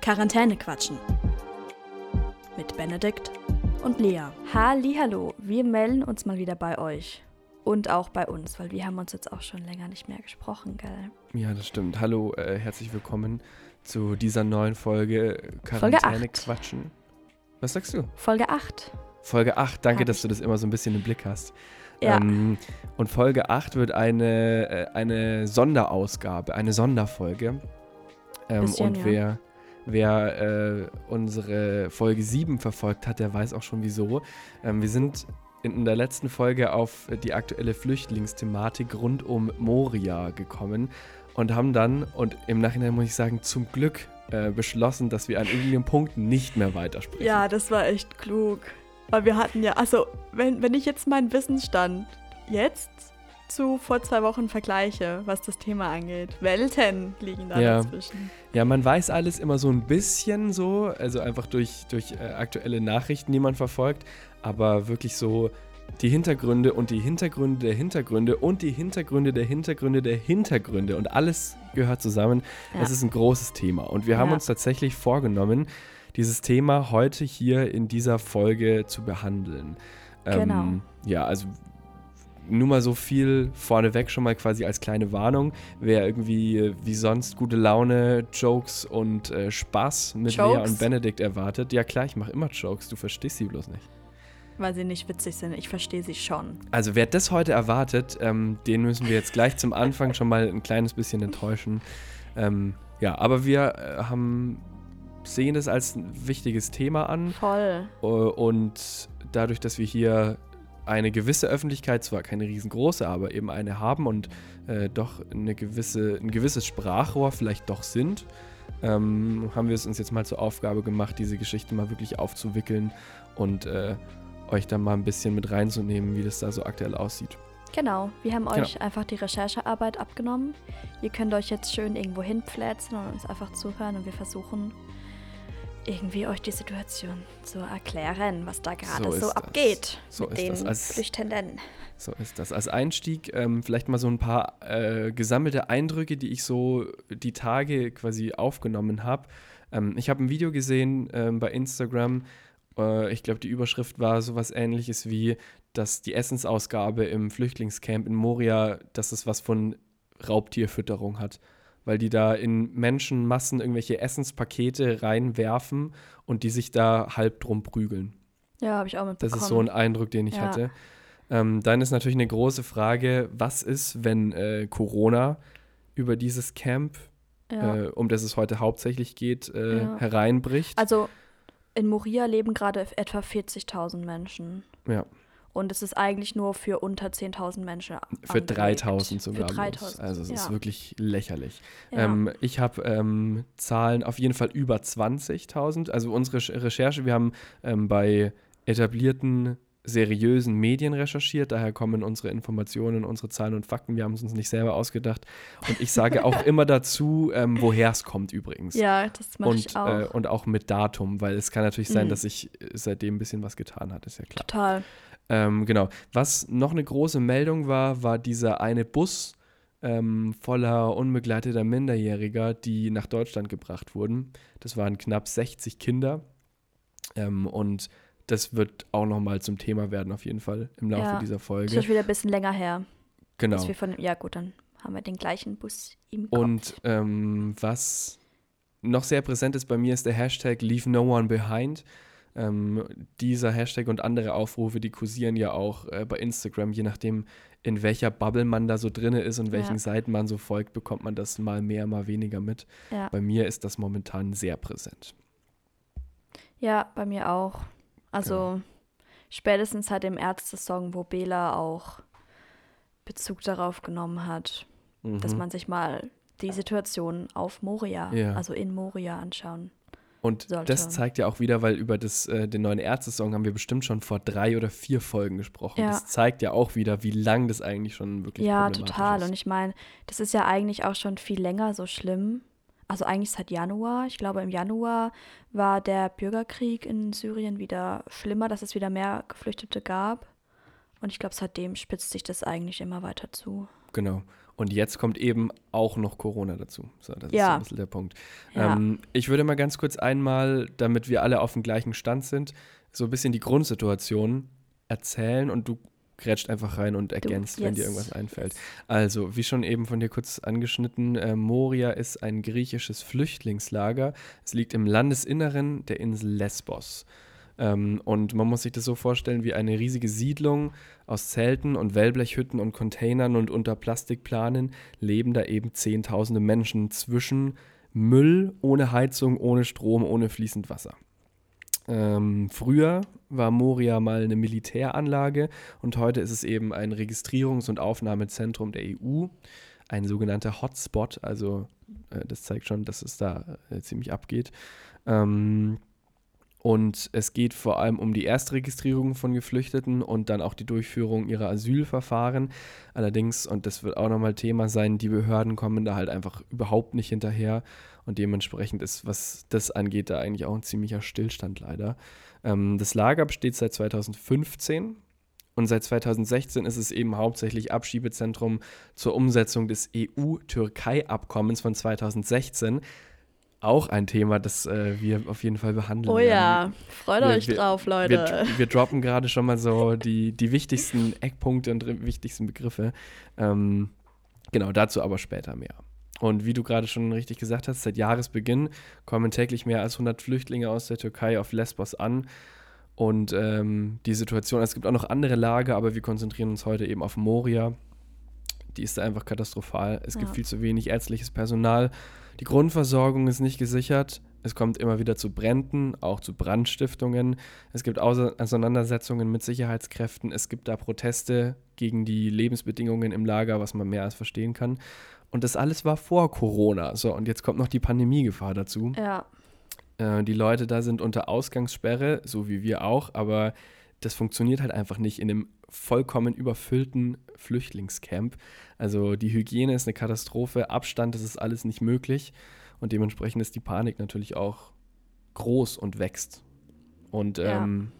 Quarantäne quatschen. Mit Benedikt und Lea. Hallo, wir melden uns mal wieder bei euch. Und auch bei uns, weil wir haben uns jetzt auch schon länger nicht mehr gesprochen, gell? Ja, das stimmt. Hallo, äh, herzlich willkommen zu dieser neuen Folge Quarantäne quatschen. Was sagst du? Folge 8. Folge 8, danke, Hab dass ich. du das immer so ein bisschen im Blick hast. Ja. Ähm, und Folge 8 wird eine, äh, eine Sonderausgabe, eine Sonderfolge. Ähm, Bisschen, und ja. wer, wer äh, unsere Folge 7 verfolgt hat, der weiß auch schon wieso. Ähm, wir sind in der letzten Folge auf die aktuelle Flüchtlingsthematik rund um Moria gekommen und haben dann, und im Nachhinein muss ich sagen, zum Glück äh, beschlossen, dass wir an irgendeinem Punkt nicht mehr weitersprechen. Ja, das war echt klug. Weil wir hatten ja, also, wenn, wenn ich jetzt meinen Wissensstand jetzt zu vor zwei Wochen vergleiche, was das Thema angeht, Welten liegen da Ja. dazwischen. Ja, man weiß alles immer so ein bisschen so, also einfach durch, durch äh, aktuelle Nachrichten, die man verfolgt, aber wirklich so die Hintergründe und die Hintergründe der Hintergründe und die Hintergründe der Hintergründe der Hintergründe und alles gehört zusammen. Ja. Es ist ein großes Thema und wir haben Ja. uns tatsächlich vorgenommen, dieses Thema heute hier in dieser Folge zu behandeln. Genau. ja, also nur mal so viel vorneweg schon mal quasi als kleine Warnung. Wer irgendwie äh, wie sonst gute Laune, Jokes und äh, Spaß mit Lea Jokes? und Benedikt erwartet, ja klar, ich mache immer Jokes, du verstehst sie bloß nicht. Weil sie nicht witzig sind. Ich verstehe sie schon. Also wer das heute erwartet, ähm, den müssen wir jetzt gleich zum Anfang schon mal ein kleines bisschen enttäuschen. Ähm, ja, aber wir äh, haben, sehen das als ein wichtiges Thema an. Voll. Und dadurch, dass wir hier eine gewisse Öffentlichkeit, zwar keine riesengroße, aber eben eine haben und äh, doch eine gewisse, ein gewisses Sprachrohr vielleicht doch sind, ähm, haben wir es uns jetzt mal zur Aufgabe gemacht, diese Geschichte mal wirklich aufzuwickeln und äh, euch dann mal ein bisschen mit reinzunehmen, wie das da so aktuell aussieht. Genau, wir haben Genau. euch einfach die Recherchearbeit abgenommen. Ihr könnt euch jetzt schön irgendwo hinpflätzen und uns einfach zuhören und wir versuchen irgendwie euch die Situation zu erklären, was da gerade So so, abgeht So mit den. Als- Flüchtenden. So ist das. Als Einstieg ähm, vielleicht mal so ein paar äh, gesammelte Eindrücke, die ich so die Tage quasi aufgenommen habe. Ähm, ich habe ein Video gesehen ähm, bei Instagram. Äh, ich glaube, die Überschrift war sowas ähnliches wie, dass die Essensausgabe im Flüchtlingscamp in Moria, dass es was von Raubtierfütterung hat. Weil die da in Menschenmassen irgendwelche Essenspakete reinwerfen und die sich da halb drum prügeln. Ja, habe ich auch Das mitbekommen. ist so ein Eindruck, den ich Ja. hatte. Ähm, dann ist natürlich eine große Frage, was ist, wenn äh, Corona über dieses Camp, ja. äh, um das es heute hauptsächlich geht, äh, Ja. hereinbricht? Also in Moria leben gerade etwa 40.000 Menschen. ja, Und es ist eigentlich nur für unter 10.000 Menschen für angelegt. 3000 sogar. Für bloß. 3000. Also es ist ja. wirklich lächerlich. Ja. Ähm, ich habe ähm, Zahlen auf jeden Fall über 20.000. Also unsere Recher- Recherche, wir haben ähm, bei etablierten seriösen Medien recherchiert, daher kommen unsere Informationen, unsere Zahlen und Fakten. Wir haben es uns nicht selber ausgedacht. Und ich sage auch immer dazu, ähm, woher es kommt übrigens. ja, das mache und, ich auch. Äh, und auch mit Datum, weil es kann natürlich sein, Mhm. dass sich äh, seitdem ein bisschen was getan hat, ist ja klar. Total. Ähm, genau. Was noch eine große Meldung war, war dieser eine Bus ähm, voller unbegleiteter Minderjähriger, die nach Deutschland gebracht wurden. Das waren knapp 60 Kinder. Ähm, und das wird auch nochmal zum Thema werden, auf jeden Fall, im Laufe Ja. dieser Das Folge. ist wieder ein bisschen länger her. Genau. Von, ja gut, dann haben wir den gleichen Bus im Kopf. Und ähm, was noch sehr präsent ist bei mir, ist der Hashtag Leave No One Behind. Ähm, dieser Hashtag und andere Aufrufe, die kursieren ja auch äh, bei Instagram, je nachdem, in welcher Bubble man da so drinne ist und welchen Ja. Seiten man so folgt, bekommt man das mal mehr, mal weniger mit. ja. Bei mir ist das momentan sehr präsent. ja, bei mir auch. Also Genau. spätestens seit dem Ärzte-Song, wo Bela auch Bezug darauf genommen hat, dass Mhm. man sich mal die Situation auf Moria, Ja. also in Moria anschauen. Und sollte. das zeigt ja auch wieder, weil über das, äh, den neuen Ärzte-Song haben wir bestimmt schon vor drei oder vier Folgen gesprochen. Ja. Das zeigt ja auch wieder, wie lang das eigentlich schon wirklich Ja, problematisch total. ist. Und ich meine, das ist ja eigentlich auch schon viel länger so schlimm. Also eigentlich seit Januar. Ich glaube, im Januar war der Bürgerkrieg in Syrien wieder schlimmer, dass es wieder mehr Geflüchtete gab. Und ich glaube, seitdem spitzt sich das eigentlich immer weiter zu. Genau. Und jetzt kommt eben auch noch Corona dazu. So, das ist so Ja. ein bisschen der Punkt. Ja. Ähm, ich würde mal ganz kurz einmal, damit wir alle auf dem gleichen Stand sind, so ein bisschen die Grundsituation erzählen und du grätscht einfach rein und ergänzt, wenn dir yes, irgendwas einfällt. yes. Also, wie schon eben von dir kurz angeschnitten, äh, Moria ist ein griechisches Flüchtlingslager. Es liegt im Landesinneren der Insel Lesbos. Ähm, und man muss sich das so vorstellen wie eine riesige Siedlung aus Zelten und Wellblechhütten und Containern und unter Plastikplanen leben da eben Zehntausende Menschen zwischen Müll, ohne Heizung, ohne Strom, ohne fließend Wasser. Ähm, früher war Moria mal eine Militäranlage und heute ist es eben ein Registrierungs- und Aufnahmezentrum der EU, ein sogenannter Hotspot. Also äh, das zeigt schon, dass es da äh, ziemlich abgeht. Ähm, und es geht vor allem um die Erstregistrierung von Geflüchteten und dann auch die Durchführung ihrer Asylverfahren. Allerdings, und das wird auch nochmal Thema sein, die Behörden kommen da halt einfach überhaupt nicht hinterher. Und dementsprechend ist, was das angeht, da eigentlich auch ein ziemlicher Stillstand leider. Ähm, das Lager besteht seit 2015 und seit 2016 ist es eben hauptsächlich Abschiebezentrum zur Umsetzung des EU-Türkei-Abkommens von 2016. Auch ein Thema, das äh, wir auf jeden Fall behandeln Oh ja, freut Wir- euch wir- drauf, Wir, Leute. wir droppen gerade schon mal so die, die wichtigsten Eckpunkte und wichtigsten Begriffe. Ähm, genau, dazu aber später mehr. Und wie du gerade schon richtig gesagt hast, seit Jahresbeginn kommen täglich mehr als 100 Flüchtlinge aus der Türkei auf Lesbos an. Und ähm, die Situation, es gibt auch noch andere Lager, aber wir konzentrieren uns heute eben auf Moria. Die ist da einfach katastrophal. Es gibt Ja. viel zu wenig ärztliches Personal. Die Grundversorgung ist nicht gesichert. Es kommt immer wieder zu Bränden, auch zu Brandstiftungen. Es gibt Auseinandersetzungen mit Sicherheitskräften. Es gibt da Proteste gegen die Lebensbedingungen im Lager, was man mehr als verstehen kann. Und das alles war vor Corona. So, und jetzt kommt noch die Pandemiegefahr dazu. Ja, Äh, die Leute da sind unter Ausgangssperre, so wie wir auch, aber das funktioniert halt einfach nicht in einem vollkommen überfüllten Flüchtlingscamp. Also die Hygiene ist eine Katastrophe, Abstand, das ist alles nicht möglich und dementsprechend ist die Panik natürlich auch groß und wächst. Und Ja. ähm,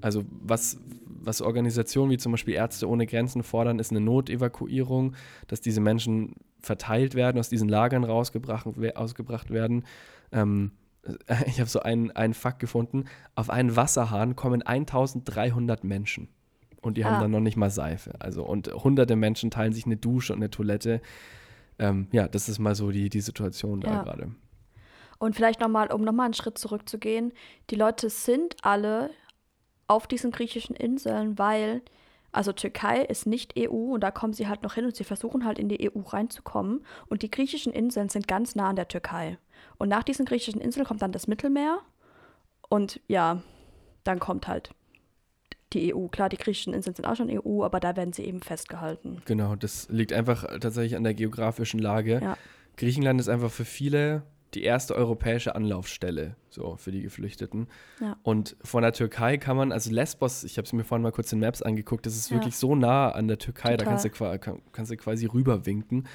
also was, was Organisationen wie zum Beispiel Ärzte ohne Grenzen fordern, ist eine Notevakuierung, dass diese Menschen verteilt werden, aus diesen Lagern rausgebracht, ausgebracht werden. Ähm, ich habe so einen, einen Fakt gefunden. Auf einen Wasserhahn kommen 1300 Menschen. Und die haben Ah. dann noch nicht mal Seife. Also, und hunderte Menschen teilen sich eine Dusche und eine Toilette. Ähm, ja, das ist mal so die, die Situation da Ja. gerade. Und vielleicht nochmal, um nochmal einen Schritt zurückzugehen, die Leute sind alle auf diesen griechischen Inseln, weil, also Türkei ist nicht EU und da kommen sie halt noch hin und sie versuchen halt in die EU reinzukommen. Und die griechischen Inseln sind ganz nah an der Türkei. Und nach diesen griechischen Inseln kommt dann das Mittelmeer und ja, dann kommt halt die EU. Klar, die griechischen Inseln sind auch schon EU, aber da werden sie eben festgehalten. Genau, das liegt einfach tatsächlich an der geografischen Lage. Ja. Griechenland ist einfach für viele die erste europäische Anlaufstelle so für die Geflüchteten. Ja. Und von der Türkei kann man, also Lesbos, ich habe es mir vorhin mal kurz in Maps angeguckt, das ist Ja. wirklich so nah an der Türkei, da Total. kannst du, kannst du quasi rüberwinken.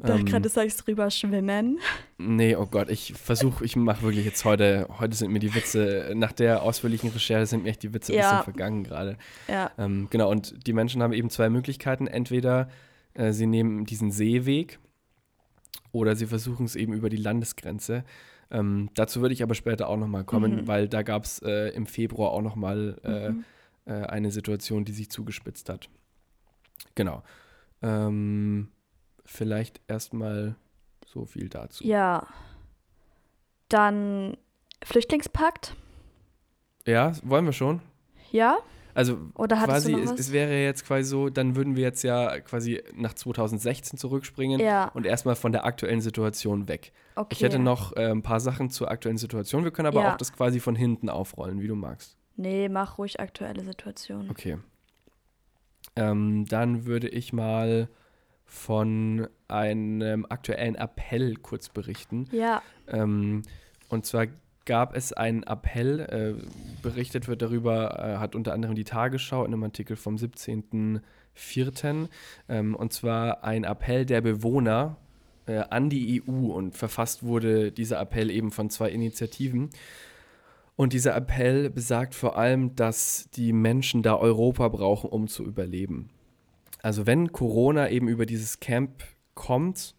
Da Ähm, gerade sagst drüber schwimmen. Nee, oh Gott, ich versuche, ich mache wirklich jetzt heute, heute sind mir die Witze, nach der ausführlichen Recherche sind mir echt die Witze ein Ja. bisschen vergangen gerade. Ja, Ähm, genau, und die Menschen haben eben zwei Möglichkeiten. Entweder äh, sie nehmen diesen Seeweg oder sie versuchen es eben über die Landesgrenze. Ähm, dazu würde ich aber später auch nochmal kommen, Mhm. weil da gab es äh, im Februar auch nochmal äh, Mhm. äh, eine Situation, die sich zugespitzt hat. Genau. Ähm, vielleicht erstmal so viel dazu. Ja. Dann Flüchtlingspakt. Ja, wollen wir schon? Ja? Also Oder quasi, es, was? es wäre jetzt quasi so, dann würden wir jetzt ja quasi nach 2016 zurückspringen Ja, und erstmal von der aktuellen Situation weg. okay. Ich hätte noch äh, ein paar Sachen zur aktuellen Situation. Wir können aber Ja. auch das quasi von hinten aufrollen, wie du magst. Nee, mach ruhig aktuelle Situation. Okay. Ähm, dann würde ich mal von einem aktuellen Appell kurz berichten. Ja, Ähm, und zwar gab es einen Appell, äh, berichtet wird darüber, äh, hat unter anderem die Tagesschau in einem Artikel vom 17.04. Ähm, und zwar ein Appell der Bewohner äh, an die EU und verfasst wurde dieser Appell eben von zwei Initiativen. Und dieser Appell besagt vor allem, dass die Menschen da Europa brauchen, um zu überleben. Also wenn Corona eben über dieses Camp kommt,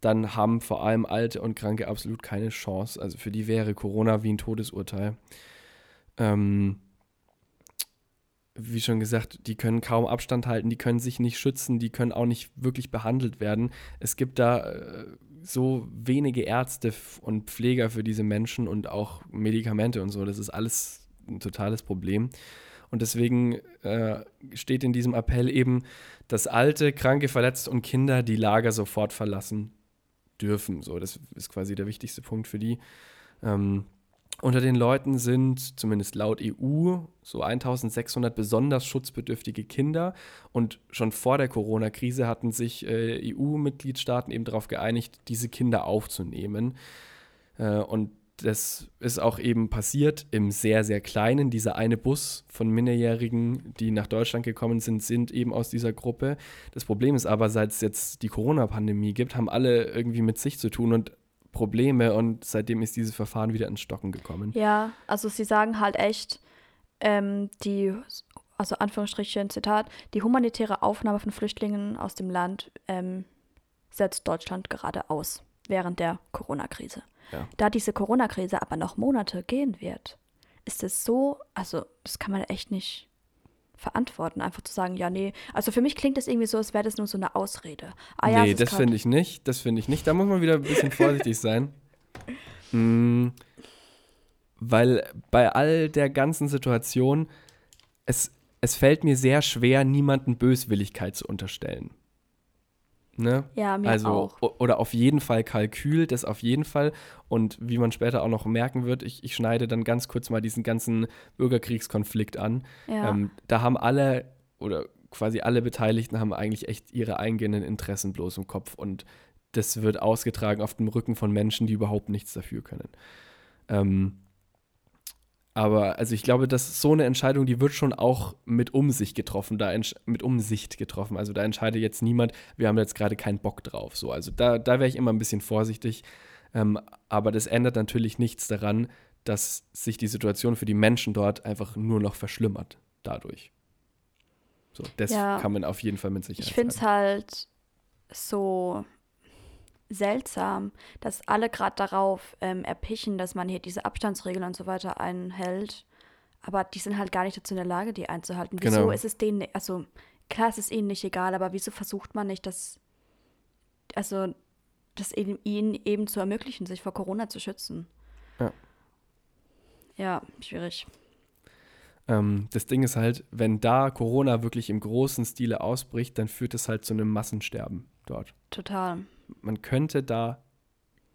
dann haben vor allem Alte und Kranke absolut keine Chance. Also für die wäre Corona wie ein Todesurteil. Ähm, wie schon gesagt, die können kaum Abstand halten, die können sich nicht schützen, die können auch nicht wirklich behandelt werden. Es gibt da äh, so wenige Ärzte und Pfleger für diese Menschen und auch Medikamente und so. Das ist alles ein totales Problem. Und deswegen äh, steht in diesem Appell eben, dass alte, kranke, verletzte und Kinder die Lager sofort verlassen dürfen. So, das ist quasi der wichtigste Punkt für die. Ähm, unter den Leuten sind, zumindest laut EU, so 1600 besonders schutzbedürftige Kinder. Und schon vor der Corona-Krise hatten sich äh, EU-Mitgliedstaaten eben darauf geeinigt, diese Kinder aufzunehmen. Äh, und das ist auch eben passiert im sehr, sehr kleinen. Dieser eine Bus von Minderjährigen, die nach Deutschland gekommen sind, sind eben aus dieser Gruppe. Das Problem ist aber, seit es jetzt die Corona-Pandemie gibt, haben alle irgendwie mit sich zu tun und Probleme und seitdem ist dieses Verfahren wieder ins Stocken gekommen. Ja, also sie sagen halt echt, ähm, die, also Anführungsstrichen, Zitat, die humanitäre Aufnahme von Flüchtlingen aus dem Land ähm, setzt Deutschland gerade aus während der Corona-Krise. Ja. Da diese Corona-Krise aber noch Monate gehen wird, ist es so, also das kann man echt nicht verantworten, einfach zu sagen, ja, nee. Also für mich klingt das irgendwie so, als wäre das nur so eine Ausrede. Ah, ja, nee, das finde ich nicht. Das finde ich nicht. Da muss man wieder ein bisschen vorsichtig sein. Mhm. Weil bei all der ganzen Situation, es, es fällt mir sehr schwer, niemanden Böswilligkeit zu unterstellen. Ne? Ja, mir also, auch. Oder auf jeden Fall Kalkül, das auf jeden Fall. Und wie man später auch noch merken wird, ich, ich schneide dann ganz kurz mal diesen ganzen Bürgerkriegskonflikt an. Ja. Ähm, da haben alle oder quasi alle Beteiligten haben eigentlich echt ihre eingehenden Interessen bloß im Kopf. Und das wird ausgetragen auf dem Rücken von Menschen, die überhaupt nichts dafür können. Ähm, aber also ich glaube, dass so eine Entscheidung, die wird schon auch mit Umsicht getroffen, da mit Umsicht getroffen. Also da entscheidet jetzt niemand, wir haben jetzt gerade keinen Bock drauf. So, also da, da wäre ich immer ein bisschen vorsichtig. Ähm, aber das ändert natürlich nichts daran, dass sich die Situation für die Menschen dort einfach nur noch verschlimmert dadurch. So, das ja, kann man auf jeden Fall mit Sicherheit Ich finde es halt so seltsam, dass alle gerade darauf ähm, erpichen, dass man hier diese Abstandsregeln und so weiter einhält. Aber die sind halt gar nicht dazu in der Lage, die einzuhalten. Wieso genau. ist es denen, also klar, es ist ihnen nicht egal, aber wieso versucht man nicht, das, also das eben, ihnen eben zu ermöglichen, sich vor Corona zu schützen? Ja. Ja, schwierig. Ähm, das Ding ist halt, wenn da Corona wirklich im großen Stile ausbricht, dann führt es halt zu einem Massensterben dort. Total man könnte da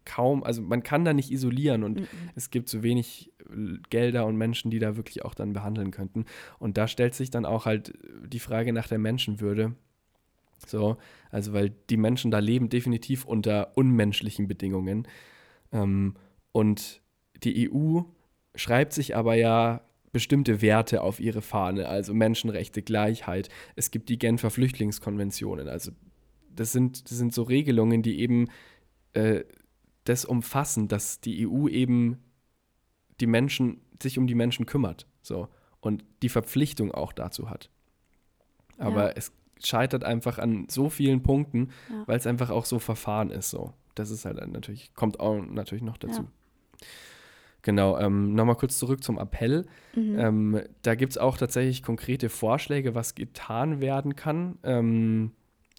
kaum, also man kann da nicht isolieren und mhm. es gibt so wenig äh, Gelder und Menschen, die da wirklich auch dann behandeln könnten. Und da stellt sich dann auch halt die Frage nach der Menschenwürde. So, also weil die Menschen da leben definitiv unter unmenschlichen Bedingungen. Ähm, und die EU schreibt sich aber ja bestimmte Werte auf ihre Fahne, also Menschenrechte, Gleichheit. Es gibt die Genfer Flüchtlingskonventionen, also das sind, das sind so Regelungen, die eben äh, das umfassen, dass die EU eben die Menschen, sich um die Menschen kümmert. So. Und die Verpflichtung auch dazu hat. Aber ja. es scheitert einfach an so vielen Punkten, ja. weil es einfach auch so verfahren ist. So. Das ist halt natürlich, kommt auch natürlich noch dazu. Ja. Genau, ähm, nochmal kurz zurück zum Appell. Mhm. Ähm, da gibt es auch tatsächlich konkrete Vorschläge, was getan werden kann. Ähm,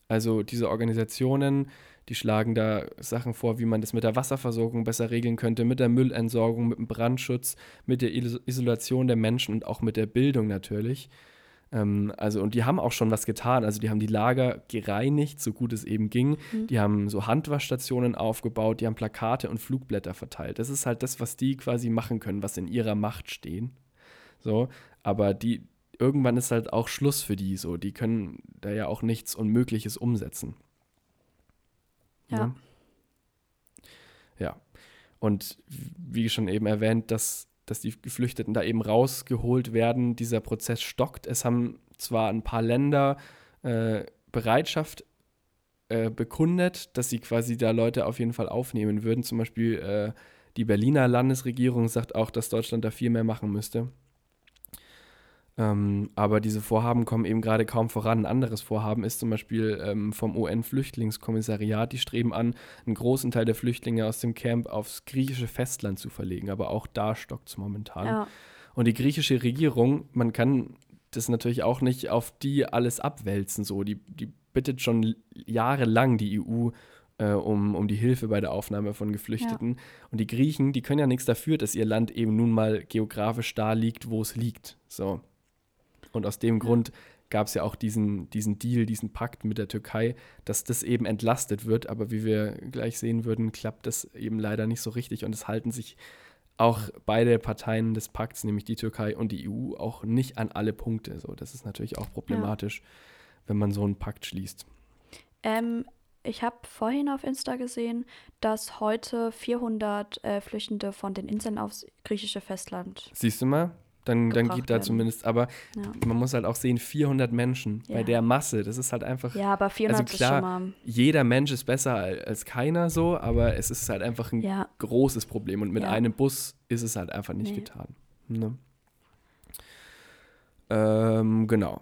also diese Organisationen, die schlagen da Sachen vor, wie man das mit der Wasserversorgung besser regeln könnte, mit der Müllentsorgung, mit dem Brandschutz, mit der Isolation der Menschen und auch mit der Bildung natürlich. Ähm, also, und die haben auch schon was getan. Also, die haben die Lager gereinigt, so gut es eben ging. Mhm. Die haben so Handwaschstationen aufgebaut, die haben Plakate und Flugblätter verteilt. Das ist halt das, was die quasi machen können, was in ihrer Macht stehen. So, aber die, irgendwann ist halt auch Schluss für die so. Die können da ja auch nichts Unmögliches umsetzen. Ja. Ja. ja. Und wie schon eben erwähnt, dass, dass die Geflüchteten da eben rausgeholt werden, dieser Prozess stockt. Es haben zwar ein paar Länder äh, Bereitschaft äh, bekundet, dass sie quasi da Leute auf jeden Fall aufnehmen würden. Zum Beispiel äh, die Berliner Landesregierung sagt auch, dass Deutschland da viel mehr machen müsste. Ähm, aber diese Vorhaben kommen eben gerade kaum voran. Ein anderes Vorhaben ist zum Beispiel ähm, vom UN-Flüchtlingskommissariat. Die streben an, einen großen Teil der Flüchtlinge aus dem Camp aufs griechische Festland zu verlegen. Aber auch da stockt es momentan. Ja. Und die griechische Regierung, man kann das natürlich auch nicht auf die alles abwälzen. So. Die, die bittet schon jahrelang die EU äh, um, um die Hilfe bei der Aufnahme von Geflüchteten. Ja. Und die Griechen, die können ja nichts dafür, dass ihr Land eben nun mal geografisch da liegt, wo es liegt. So. Und aus dem Grund gab es ja auch diesen, diesen Deal, diesen Pakt mit der Türkei, dass das eben entlastet wird. Aber wie wir gleich sehen würden, klappt das eben leider nicht so richtig. Und es halten sich auch beide Parteien des Pakts, nämlich die Türkei und die EU, auch nicht an alle Punkte. So, das ist natürlich auch problematisch, ja. wenn man so einen Pakt schließt. Ähm, ich habe vorhin auf Insta gesehen, dass heute 400 äh, Flüchtende von den Inseln aufs griechische Festland. Siehst du mal? Dann, dann geht da zumindest, aber ja. man muss halt auch sehen, 400 Menschen ja. bei der Masse, das ist halt einfach. Ja, aber 400 also klar, ist schon mal. Jeder Mensch ist besser als keiner so, aber es ist halt einfach ein ja. großes Problem und mit einem Bus ist es halt einfach nicht nee. getan. Ne? Ähm, genau.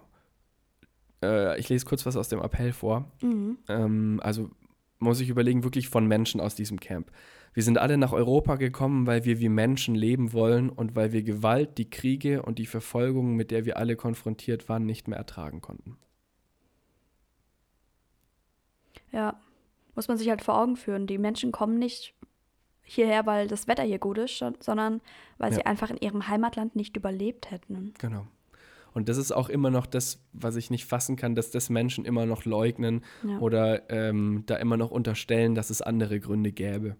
Äh, ich lese kurz was aus dem Appell vor. Mhm. Ähm, also muss ich überlegen, wirklich von Menschen aus diesem Camp. Wir sind alle nach Europa gekommen, weil wir wie Menschen leben wollen und weil wir Gewalt, die Kriege und die Verfolgung, mit der wir alle konfrontiert waren, nicht mehr ertragen konnten. Ja, muss man sich halt vor Augen führen. Die Menschen kommen nicht hierher, weil das Wetter hier gut ist, sondern weil ja. sie einfach in ihrem Heimatland nicht überlebt hätten. Genau. Und das ist auch immer noch das, was ich nicht fassen kann, dass das Menschen immer noch leugnen ja. oder ähm, da immer noch unterstellen, dass es andere Gründe gäbe.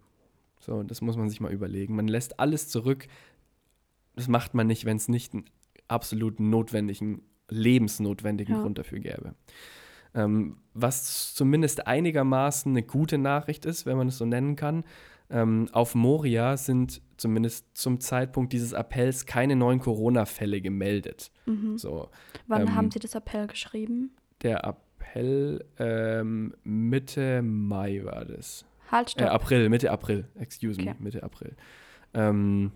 So, das muss man sich mal überlegen. Man lässt alles zurück. Das macht man nicht, wenn es nicht einen absolut notwendigen, lebensnotwendigen ja. Grund dafür gäbe. Ähm, was zumindest einigermaßen eine gute Nachricht ist, wenn man es so nennen kann. Ähm, auf Moria sind zumindest zum Zeitpunkt dieses Appells keine neuen Corona-Fälle gemeldet. Mhm. So, Wann ähm, haben Sie das Appell geschrieben? Der Appell ähm, Mitte Mai war das. Halt, stopp. Äh, April, Mitte April, excuse okay. me, Mitte April. Ähm,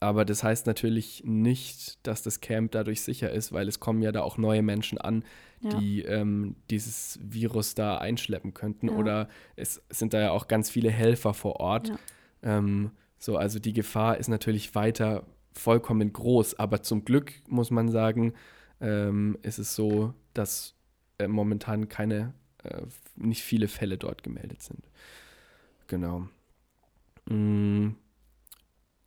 aber das heißt natürlich nicht, dass das Camp dadurch sicher ist, weil es kommen ja da auch neue Menschen an, ja. die ähm, dieses Virus da einschleppen könnten. Ja. Oder es sind da ja auch ganz viele Helfer vor Ort. Ja. Ähm, so, also die Gefahr ist natürlich weiter vollkommen groß. Aber zum Glück muss man sagen, ähm, ist es so, dass äh, momentan keine, äh, nicht viele Fälle dort gemeldet sind. Genau. Mm.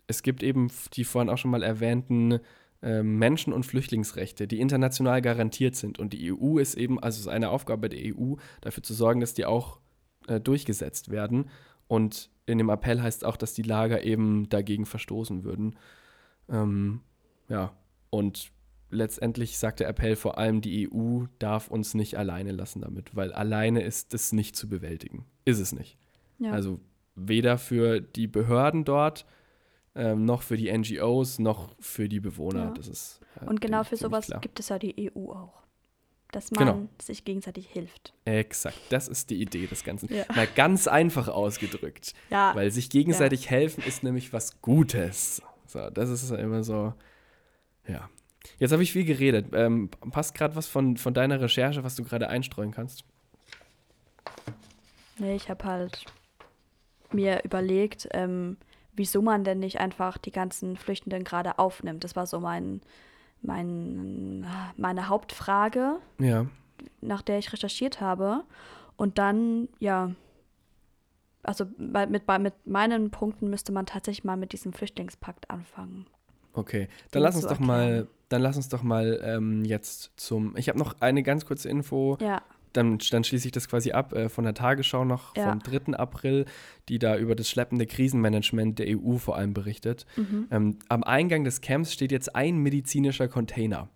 Es gibt eben die vorhin auch schon mal erwähnten äh, Menschen- und Flüchtlingsrechte, die international garantiert sind. Und die EU ist eben, also es ist eine Aufgabe der EU, dafür zu sorgen, dass die auch äh, durchgesetzt werden. Und in dem Appell heißt auch, dass die Lager eben dagegen verstoßen würden. Ähm, ja, und letztendlich sagt der Appell vor allem, die EU darf uns nicht alleine lassen damit, weil alleine ist es nicht zu bewältigen. Ist es nicht. Ja. Also weder für die Behörden dort, ähm, noch für die NGOs, noch für die Bewohner. Ja. Das ist, äh, Und genau für sowas klar. gibt es ja die EU auch. Dass man genau. sich gegenseitig hilft. Exakt, das ist die Idee des Ganzen. Ja. Mal ganz einfach ausgedrückt. Ja. Weil sich gegenseitig helfen ist nämlich was Gutes. So, das ist immer so, ja. Jetzt habe ich viel geredet. Ähm, passt gerade was von, von deiner Recherche, was du gerade einstreuen kannst? Nee, ich habe halt mir überlegt, ähm, wieso man denn nicht einfach die ganzen Flüchtenden gerade aufnimmt. Das war so mein, mein, meine Hauptfrage, ja. nach der ich recherchiert habe. Und dann, ja, also mit, mit meinen Punkten müsste man tatsächlich mal mit diesem Flüchtlingspakt anfangen. Okay, dann lass uns doch mal, dann lass uns doch mal ähm, jetzt zum. Ich habe noch eine ganz kurze Info. Ja dann, dann schließe ich das quasi ab äh, von der Tagesschau noch ja. vom 3. April, die da über das schleppende Krisenmanagement der EU vor allem berichtet. Mhm. Ähm, am Eingang des Camps steht jetzt ein medizinischer Container.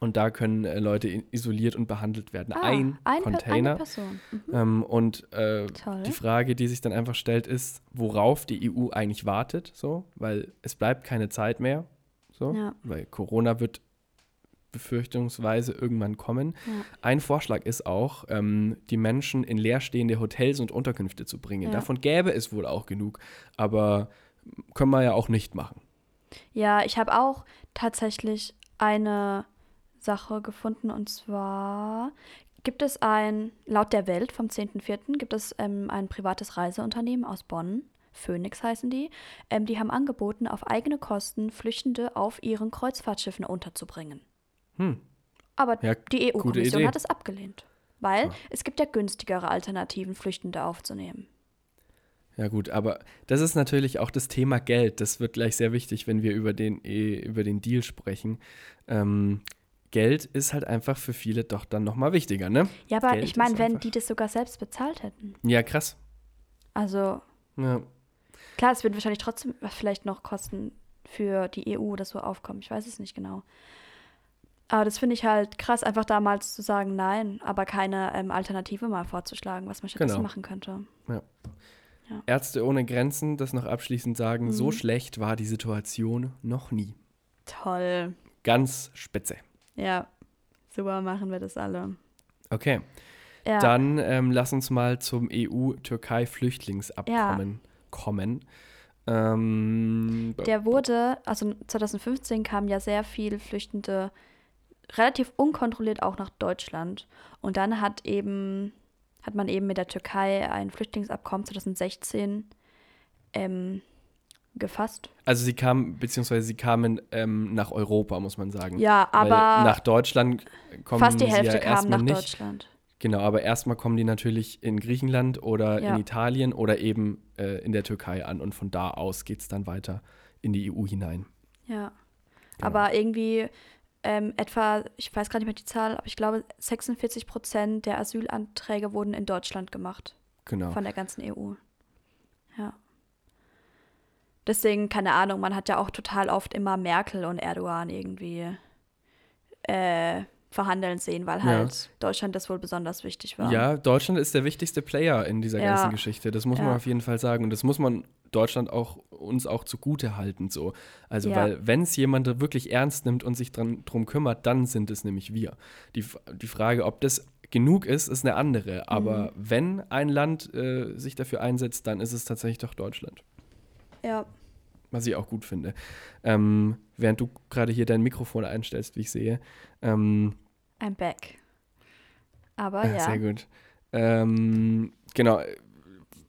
Und da können äh, Leute isoliert und behandelt werden. Ah, ein, ein Container. Per mhm. ähm, und äh, die Frage, die sich dann einfach stellt, ist, worauf die EU eigentlich wartet, so, weil es bleibt keine Zeit mehr. So, ja. weil Corona wird befürchtungsweise irgendwann kommen. Ja. Ein Vorschlag ist auch, ähm, die Menschen in leerstehende Hotels und Unterkünfte zu bringen. Ja. Davon gäbe es wohl auch genug, aber können wir ja auch nicht machen. Ja, ich habe auch tatsächlich eine Sache gefunden und zwar gibt es ein, laut der Welt vom 10.04. gibt es ähm, ein privates Reiseunternehmen aus Bonn, Phoenix heißen die, ähm, die haben angeboten, auf eigene Kosten Flüchtende auf ihren Kreuzfahrtschiffen unterzubringen. Hm. Aber Ja, die EU-Kommission Idee. hat es abgelehnt, weil Ah. es gibt ja günstigere Alternativen, Flüchtende aufzunehmen. Ja gut, aber das ist natürlich auch das Thema Geld. Das wird gleich sehr wichtig, wenn wir über den, eh, über den Deal sprechen. Ähm, Geld ist halt einfach für viele doch dann nochmal wichtiger, ne? Ja, aber Geld ich meine, wenn die das sogar selbst bezahlt hätten. Ja, krass. Also Ja, klar, es wird wahrscheinlich trotzdem vielleicht noch Kosten für die EU oder so aufkommen. Ich weiß es nicht genau. Aber das finde ich halt krass, einfach damals zu sagen, nein, aber keine ähm, Alternative mal vorzuschlagen, was man stattdessen Genau. machen könnte. Ärzte ohne Grenzen, das noch abschließend sagen, so Mhm. schlecht war die Situation noch nie. Toll. Ganz spitze. Ja, super machen wir das alle. Okay, Ja, dann ähm, lass uns mal zum EU-Türkei-Flüchtlingsabkommen kommen. Ähm, der wurde, also 2015 kamen ja sehr viele Flüchtende relativ unkontrolliert auch nach Deutschland. Und dann hat eben, hat man eben mit der Türkei ein Flüchtlingsabkommen 2016 ähm, gefasst. also sie kamen, beziehungsweise sie kamen ähm, nach Europa, muss man sagen. Ja, Weil aber nach Deutschland kommen fast die Hälfte ja kam erstmal nach nicht. Deutschland. Genau, aber erstmal kommen die natürlich in Griechenland oder Ja. in Italien oder eben äh, in der Türkei an und von da aus geht es dann weiter in die EU hinein. Ja. Genau. Aber irgendwie ähm, etwa, ich weiß gar nicht mehr die Zahl, aber ich glaube 46 Prozent der Asylanträge wurden in Deutschland gemacht. Genau. Von der ganzen EU. Ja. Deswegen, keine Ahnung, man hat ja auch total oft immer Merkel und Erdogan irgendwie äh, verhandeln sehen, weil Ja. halt Deutschland das wohl besonders wichtig war. Ja, Deutschland ist der wichtigste Player in dieser Ja. ganzen Geschichte. Das muss man Ja. auf jeden Fall sagen. Und das muss man Deutschland auch uns auch zugute halten. So. Also, Ja. weil wenn es jemand wirklich ernst nimmt und sich dran, drum kümmert, dann sind es nämlich wir. Die, die Frage, ob das genug ist, ist eine andere. Aber Mhm. wenn ein Land äh, sich dafür einsetzt, dann ist es tatsächlich doch Deutschland. Ja. Was ich auch gut finde. Ähm, während du gerade hier dein Mikrofon einstellst, wie ich sehe. Ähm, I'm back. Aber Ah, ja. Sehr gut. Ähm, genau.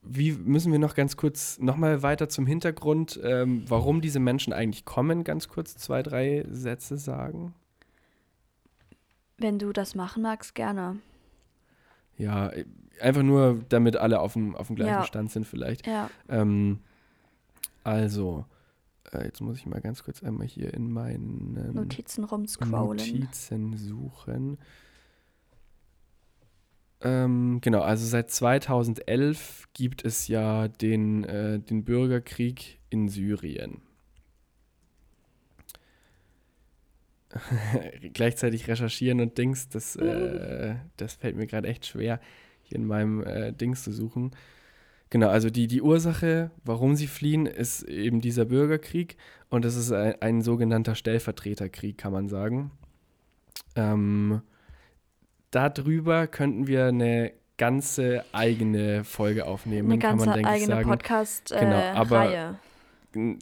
Wie müssen wir noch ganz kurz nochmal weiter zum Hintergrund, ähm, warum diese Menschen eigentlich kommen, ganz kurz zwei, drei Sätze sagen? Wenn du das machen magst, gerne. Ja, einfach nur, damit alle auf dem, auf dem gleichen Ja. Stand sind vielleicht. Ja. Ähm, also, äh, jetzt muss ich mal ganz kurz einmal hier in meinen Notizen rumscrollen. Notizen suchen. Ähm, genau, also seit 2011 gibt es ja den, äh, den Bürgerkrieg in Syrien. Gleichzeitig recherchieren und Dings, das, äh, das fällt mir gerade echt schwer, hier in meinem äh, Dings zu suchen. Genau, also die, die Ursache, warum sie fliehen, ist eben dieser Bürgerkrieg und das ist ein, ein sogenannter Stellvertreterkrieg, kann man sagen. Ähm, darüber könnten wir eine ganze eigene Folge aufnehmen, Eine kann ganze man, denke eigene. Podcast-Reihe. Genau, Äh, aber- Reihe.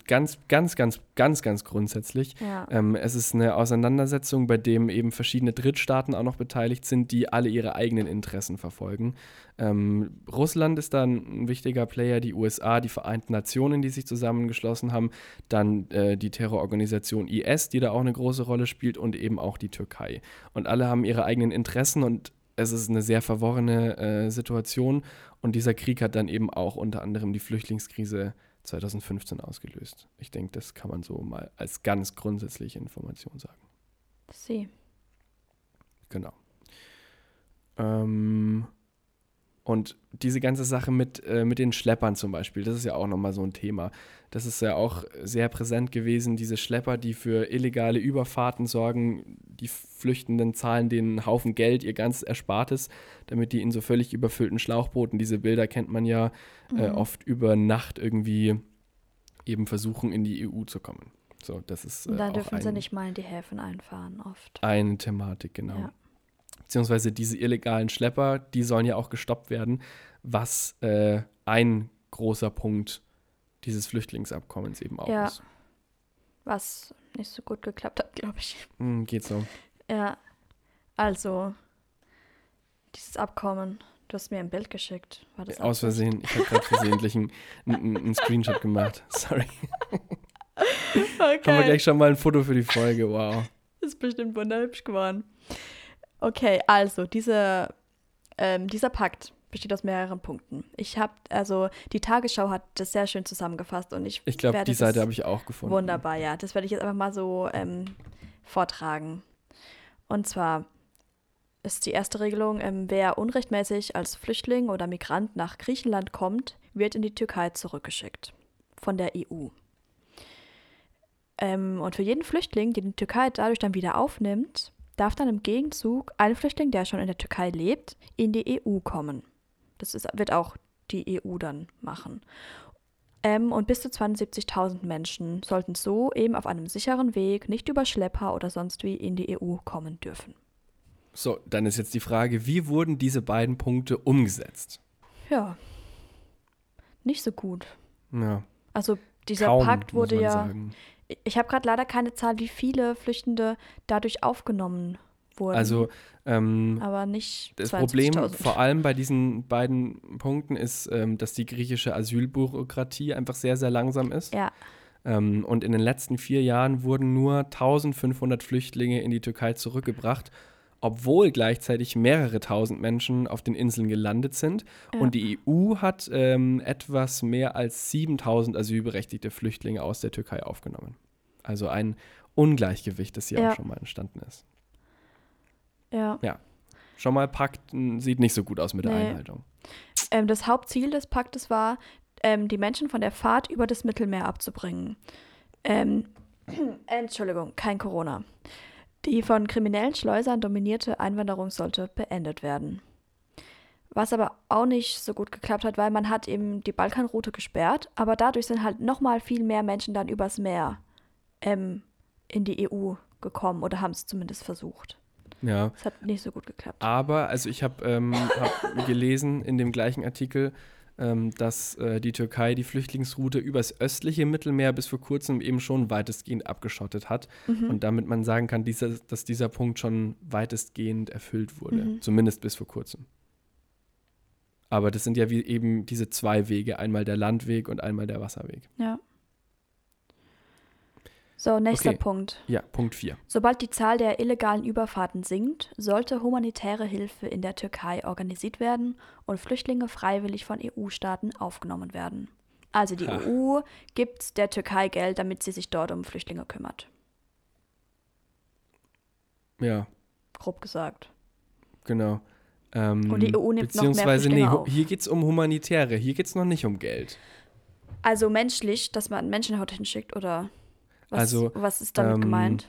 Ganz, ganz, ganz, ganz, ganz grundsätzlich. ja. Ähm, es ist eine Auseinandersetzung, bei dem eben verschiedene Drittstaaten auch noch beteiligt sind, die alle ihre eigenen Interessen verfolgen. Ähm, Russland ist da ein wichtiger Player, die USA, die Vereinten Nationen, die sich zusammengeschlossen haben, dann äh, die Terrororganisation IS, die da auch eine große Rolle spielt und eben auch die Türkei. Und alle haben ihre eigenen Interessen und es ist eine sehr verworrene äh, Situation und dieser Krieg hat dann eben auch unter anderem die Flüchtlingskrise 2015 ausgelöst. Ich denke, das kann man so mal als ganz grundsätzliche Information sagen. Sie. Genau. Ähm, und diese ganze Sache mit, äh, mit den Schleppern zum Beispiel, das ist ja auch nochmal so ein Thema. Das ist ja auch sehr präsent gewesen, diese Schlepper, die für illegale Überfahrten sorgen. Die Flüchtenden zahlen denen einen Haufen Geld, ihr ganzes Erspartes, damit die in so völlig überfüllten Schlauchbooten, diese Bilder kennt man ja, äh, Mhm. oft über Nacht irgendwie eben versuchen, in die EU zu kommen. So, das ist äh, Und dann auch dürfen sie ein- nicht mal in die Häfen einfahren, oft. eine Thematik, genau. Ja. Beziehungsweise diese illegalen Schlepper, die sollen ja auch gestoppt werden, was äh, ein großer Punkt dieses Flüchtlingsabkommens eben auch Ja. ist. was nicht so gut geklappt hat, glaube ich. Hm, geht so. Ja, also dieses Abkommen, du hast mir ein Bild geschickt. War das Aus? Versehen, ich habe gerade versehentlich einen, einen, einen Screenshot gemacht. Sorry. Okay. Haben wir gleich schon mal ein Foto für die Folge. Wow. Ist bestimmt wunderhübsch geworden. Okay, also diese, ähm, dieser Pakt besteht aus mehreren Punkten. Ich habe, also die Tagesschau hat das sehr schön zusammengefasst und ich, Ich glaube, die Seite habe ich auch gefunden. Wunderbar, ja. Das werde ich jetzt einfach mal so ähm, vortragen. Und zwar ist die erste Regelung, ähm, wer unrechtmäßig als Flüchtling oder Migrant nach Griechenland kommt, wird in die Türkei zurückgeschickt von der EU. Ähm, und für jeden Flüchtling, den die Türkei dadurch dann wieder aufnimmt, darf dann im Gegenzug ein Flüchtling, der schon in der Türkei lebt, in die EU kommen. Das ist, wird auch die EU dann machen. Ähm, und bis zu 72.000 Menschen sollten so eben auf einem sicheren Weg, nicht über Schlepper oder sonst wie, in die EU kommen dürfen. So, dann ist jetzt die Frage, wie wurden diese beiden Punkte umgesetzt? Ja, nicht so gut. Ja, Also dieser kaum, Pakt wurde ja, sagen. Ich habe gerade leider keine Zahl, wie viele Flüchtende dadurch aufgenommen wurden. Also, ähm, aber nicht Das Problem 72.000. vor allem bei diesen beiden Punkten ist, ähm, dass die griechische Asylbürokratie einfach sehr, sehr langsam ist. Ja, Ähm, und in den letzten vier Jahren wurden nur 1500 Flüchtlinge in die Türkei zurückgebracht, obwohl gleichzeitig mehrere tausend Menschen auf den Inseln gelandet sind. Ja. Und die EU hat ähm, etwas mehr als 7000 asylberechtigte Flüchtlinge aus der Türkei aufgenommen. Also ein Ungleichgewicht, das hier Ja. auch schon mal entstanden ist. ja. Schon mal Pakten sieht nicht so gut aus mit der Nee. Einhaltung. Ähm, das Hauptziel des Paktes war, ähm, die Menschen von der Fahrt über das Mittelmeer abzubringen. Ähm, Entschuldigung, kein Corona. Die von kriminellen Schleusern dominierte Einwanderung sollte beendet werden. Was aber auch nicht so gut geklappt hat, weil man hat eben die Balkanroute gesperrt, aber dadurch sind halt nochmal viel mehr Menschen dann übers Meer ähm, in die EU gekommen oder haben es zumindest versucht. Ja. Es hat nicht so gut geklappt. Aber, also ich habe ähm, hab gelesen in dem gleichen Artikel, ähm, dass äh, die Türkei die Flüchtlingsroute übers östliche Mittelmeer bis vor kurzem eben schon weitestgehend abgeschottet hat. Mhm. Und damit man sagen kann, dieser, dass dieser Punkt schon weitestgehend erfüllt wurde. Mhm. Zumindest bis vor kurzem. Aber das sind ja wie eben diese zwei Wege, einmal der Landweg und einmal der Wasserweg. Ja. So, nächster Okay. Punkt. Ja, Punkt 4. Sobald die Zahl der illegalen Überfahrten sinkt, sollte humanitäre Hilfe in der Türkei organisiert werden und Flüchtlinge freiwillig von EU-Staaten aufgenommen werden. Also die Ha. EU gibt der Türkei Geld, damit sie sich dort um Flüchtlinge kümmert. Ja, Grob gesagt. genau. Ähm, Und die EU nimmt noch mehr beziehungsweise, Flüchtlinge nee, auf. hier geht es um Humanitäre, hier geht es noch nicht um Geld. Also menschlich, dass man Menschen dorthin schickt oder was, Also, was ist damit ähm, gemeint?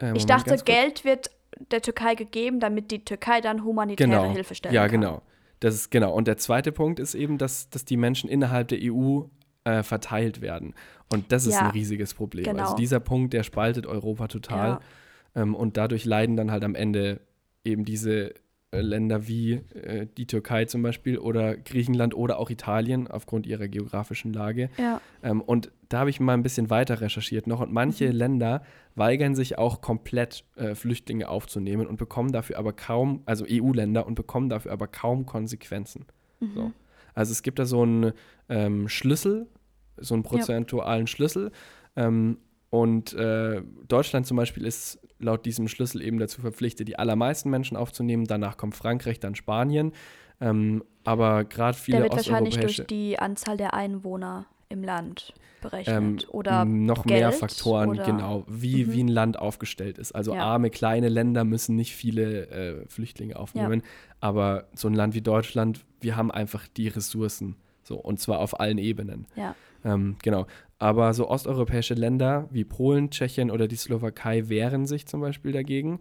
Äh, Ich dachte. Geld wird der Türkei gegeben, damit die Türkei dann humanitäre genau. Hilfe stellen Ja, kann. genau. Das ist genau. Und der zweite Punkt ist eben, dass, dass die Menschen innerhalb der EU äh, verteilt werden. Und das ist Ja, ein riesiges Problem. genau. Also dieser Punkt, der spaltet Europa total. Ja. Ähm, und dadurch leiden dann halt am Ende eben diese Länder wie äh, die Türkei zum Beispiel oder Griechenland oder auch Italien aufgrund ihrer geografischen Lage. Ja. Ähm, und da habe ich mal ein bisschen weiter recherchiert noch. Und manche Mhm. Länder weigern sich auch komplett äh, Flüchtlinge aufzunehmen und bekommen dafür aber kaum, also EU-Länder, und bekommen dafür aber kaum Konsequenzen. Mhm. So. Also es gibt da so einen ähm, Schlüssel, so einen prozentualen Schlüssel. Ähm, und äh, Deutschland zum Beispiel ist laut diesem Schlüssel eben dazu verpflichtet, die allermeisten Menschen aufzunehmen. Danach kommt Frankreich, dann Spanien. Ähm, aber gerade viele Der wird wahrscheinlich durch die Anzahl der Einwohner im Land ähm, berechnet. oder noch mehr Geld Faktoren, oder- genau, wie, Mhm. wie ein Land aufgestellt ist. Also Ja. arme, kleine Länder müssen nicht viele äh, Flüchtlinge aufnehmen, aber so ein Land wie Deutschland, wir haben einfach die Ressourcen, so und zwar auf allen Ebenen. ja. Ähm, genau. Aber so osteuropäische Länder wie Polen, Tschechien oder die Slowakei wehren sich zum Beispiel dagegen,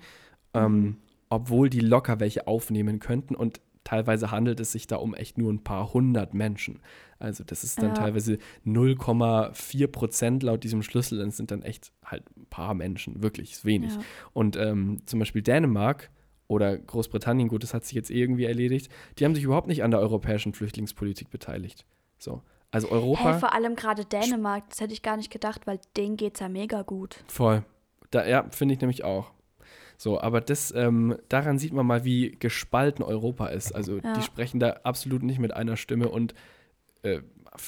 ähm, Mhm. obwohl die locker welche aufnehmen könnten und teilweise handelt es sich da um echt nur ein paar hundert Menschen. Also das ist dann Ja. teilweise 0,4 Prozent laut diesem Schlüssel. Das sind dann echt halt ein paar Menschen, wirklich ist wenig. Ja. Und ähm, zum Beispiel Dänemark oder Großbritannien, gut, das hat sich jetzt irgendwie erledigt, die haben sich überhaupt nicht an der europäischen Flüchtlingspolitik beteiligt. So. Also Europa. Hey, vor allem gerade Dänemark, das hätte ich gar nicht gedacht, weil denen geht es ja mega gut. Voll. Da, ja, finde ich nämlich auch. So, aber das, ähm, daran sieht man mal, wie gespalten Europa ist. Also Ja. die sprechen da absolut nicht mit einer Stimme und äh,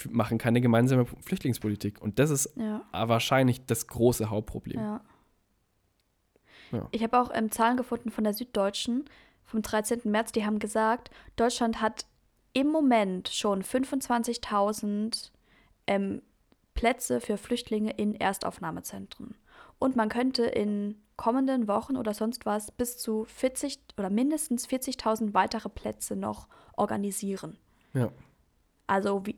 machen keine gemeinsame Flüchtlingspolitik. Und das ist Ja. wahrscheinlich das große Hauptproblem. Ja. Ich habe auch ähm, Zahlen gefunden von der Süddeutschen vom 13. März, die haben gesagt, Deutschland hat im Moment schon 25.000 ähm, Plätze für Flüchtlinge in Erstaufnahmezentren. Und man könnte in kommenden Wochen oder sonst was bis zu 40 oder mindestens 40.000 weitere Plätze noch organisieren. Ja. Also wie,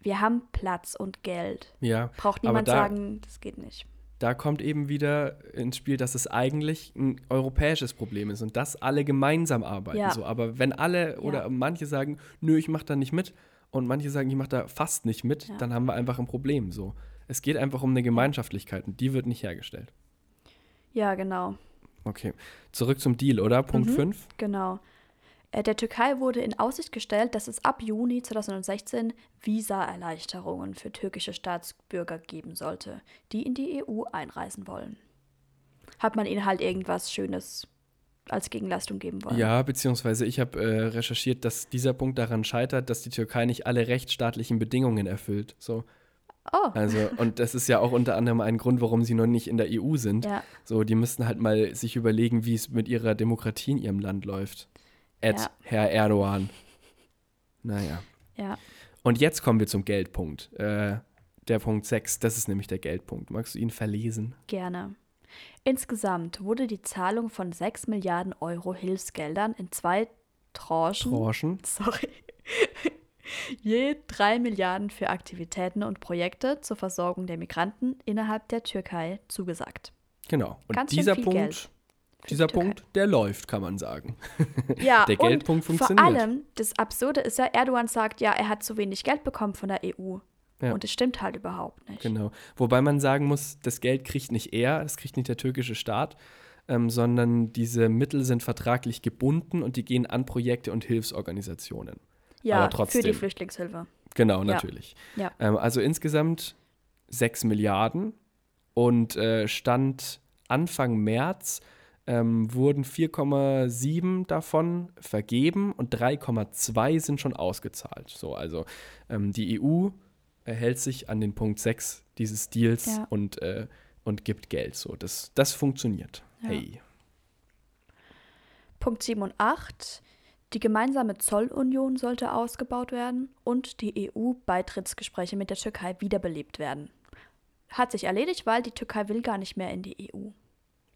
wir haben Platz und Geld. Ja, Braucht niemand da- sagen, das geht nicht. Da kommt eben wieder ins Spiel, dass es eigentlich ein europäisches Problem ist und dass alle gemeinsam arbeiten. Ja. So. Aber wenn alle oder Ja. manche sagen, nö, ich mache da nicht mit und manche sagen, ich mache da fast nicht mit, Ja. dann haben wir einfach ein Problem. So. Es geht einfach um eine Gemeinschaftlichkeit und die wird nicht hergestellt. Ja, genau. Okay, zurück zum Deal, oder? Punkt Mhm. 5. Genau. Äh, Der Türkei wurde in Aussicht gestellt, dass es ab Juni 2016 Visa-Erleichterungen für türkische Staatsbürger geben sollte, die in die EU einreisen wollen. Hat man ihnen halt irgendwas Schönes als Gegenleistung geben wollen? Ja, beziehungsweise ich habe äh, recherchiert, dass dieser Punkt daran scheitert, dass die Türkei nicht alle rechtsstaatlichen Bedingungen erfüllt. So, Oh, also, und das ist ja auch unter anderem ein Grund, warum sie noch nicht in der EU sind. ja. So, die müssten halt mal sich überlegen, wie es mit ihrer Demokratie in ihrem Land läuft. Ed, Ja. Herr Erdogan. Naja. Ja. Und jetzt kommen wir zum Geldpunkt. Äh, der Punkt 6, das ist nämlich der Geldpunkt. Magst du ihn verlesen? Gerne. Insgesamt wurde die Zahlung von 6 Milliarden Euro Hilfsgeldern in zwei Tranchen Tranchen? sorry, je drei Milliarden für Aktivitäten und Projekte zur Versorgung der Migranten innerhalb der Türkei zugesagt. Genau. Und Ganz dieser Punkt, Geld dieser Türkei. Punkt, der läuft, kann man sagen. Ja, Der Geldpunkt funktioniert. Vor allem, das Absurde ist ja, Erdogan sagt, ja, er hat zu wenig Geld bekommen von der EU. Ja. Und es stimmt halt überhaupt nicht. Genau. Wobei man sagen muss, das Geld kriegt nicht er, das kriegt nicht der türkische Staat, ähm, sondern diese Mittel sind vertraglich gebunden und die gehen an Projekte und Hilfsorganisationen. ja, aber trotzdem. für die Flüchtlingshilfe. Genau, Ja. natürlich. Ja. Ähm, also insgesamt 6 Milliarden und äh, Stand Anfang März ähm, wurden 4,7 davon vergeben und 3,2 sind schon ausgezahlt. So, also ähm, die EU erhält sich an den Punkt 6 dieses Deals Ja. und, äh, und gibt Geld. So, das, das funktioniert. Ja. Hey. Punkt 7 und 8. Die gemeinsame Zollunion sollte ausgebaut werden und die EU-Beitrittsgespräche mit der Türkei wiederbelebt werden. Hat sich erledigt, weil die Türkei will gar nicht mehr in die EU.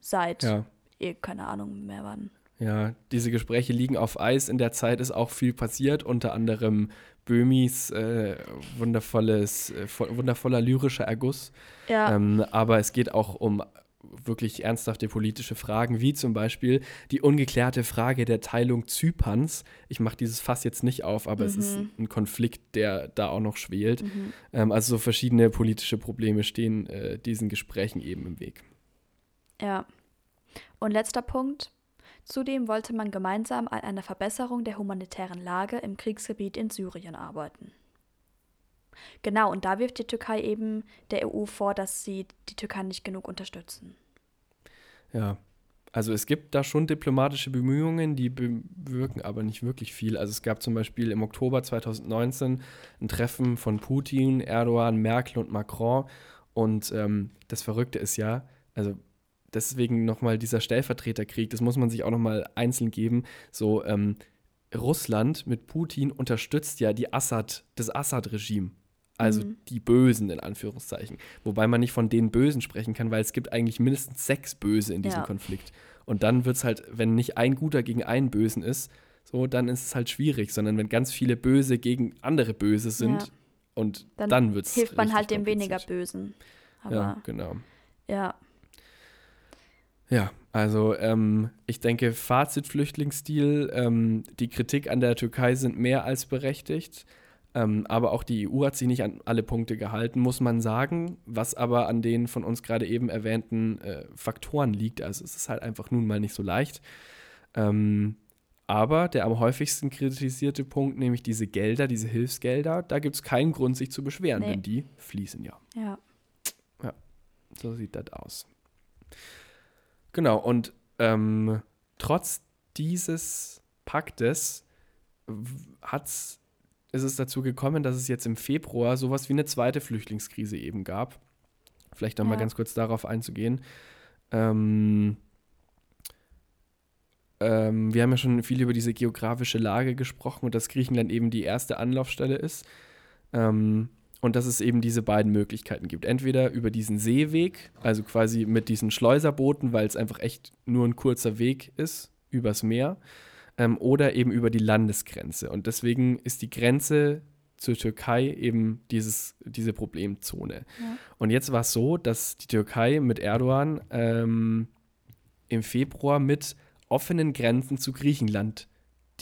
Seit, Ja. Eh, keine Ahnung mehr wann. Ja, diese Gespräche liegen auf Eis. In der Zeit ist auch viel passiert, unter anderem Böhmis äh, wundervolles, äh, vo- wundervoller lyrischer Erguss. Ja, Ähm, aber es geht auch um wirklich ernsthafte politische Fragen, wie zum Beispiel die ungeklärte Frage der Teilung Zyperns. Ich mache dieses Fass jetzt nicht auf, aber es ist Mhm. ein Konflikt, der da auch noch schwelt. Ähm, also so verschiedene politische Probleme stehen äh, diesen Gesprächen eben im Weg. ja. Und letzter Punkt. Zudem wollte man gemeinsam an einer Verbesserung der humanitären Lage im Kriegsgebiet in Syrien arbeiten. Genau, und da wirft die Türkei eben der EU vor, dass sie die Türkei nicht genug unterstützen. Ja, also es gibt da schon diplomatische Bemühungen, die bewirken aber nicht wirklich viel. Also es gab zum Beispiel im Oktober 2019 ein Treffen von Putin, Erdogan, Merkel und Macron. Und ähm, das Verrückte ist ja, also deswegen nochmal dieser Stellvertreterkrieg, das muss man sich auch nochmal einzeln geben. So, ähm, Russland mit Putin unterstützt ja die Assad, das Assad-Regime. Also Mhm. die Bösen in Anführungszeichen. Wobei man nicht von den Bösen sprechen kann, weil es gibt eigentlich mindestens sechs Böse in diesem Ja. Konflikt. Und dann wird es halt, wenn nicht ein Guter gegen einen Bösen ist, so, dann ist es halt schwierig, sondern wenn ganz viele Böse gegen andere Böse sind Ja. und Dann dann, wird es Hilft man halt dem weniger Bösen. Aber ja, genau. ja. Ja, also ähm, ich denke, Fazit Flüchtlingsstil, ähm, die Kritik an der Türkei sind mehr als berechtigt, ähm, aber auch die EU hat sich nicht an alle Punkte gehalten, muss man sagen, was aber an den von uns gerade eben erwähnten äh, Faktoren liegt. Also es ist halt einfach nun mal nicht so leicht. Ähm, Aber der am häufigsten kritisierte Punkt, nämlich diese Gelder, diese Hilfsgelder, da gibt es keinen Grund, sich zu beschweren, Nee. denn die fließen ja. Ja. So sieht das aus. Genau, und ähm, trotz dieses Paktes hat's, ist es dazu gekommen, dass es jetzt im Februar sowas wie eine zweite Flüchtlingskrise eben gab. Vielleicht noch mal Ja. ganz kurz darauf einzugehen. Ähm, ähm, wir haben ja schon viel über diese geografische Lage gesprochen und dass Griechenland eben die erste Anlaufstelle ist. Ähm, und dass es eben diese beiden Möglichkeiten gibt. Entweder über diesen Seeweg, also quasi mit diesen Schleuserbooten, weil es einfach echt nur ein kurzer Weg ist, übers Meer, ähm, oder eben über die Landesgrenze. Und deswegen ist die Grenze zur Türkei eben dieses, diese Problemzone. Ja. Und jetzt war es so, dass die Türkei mit Erdogan ähm, im Februar mit offenen Grenzen zu Griechenland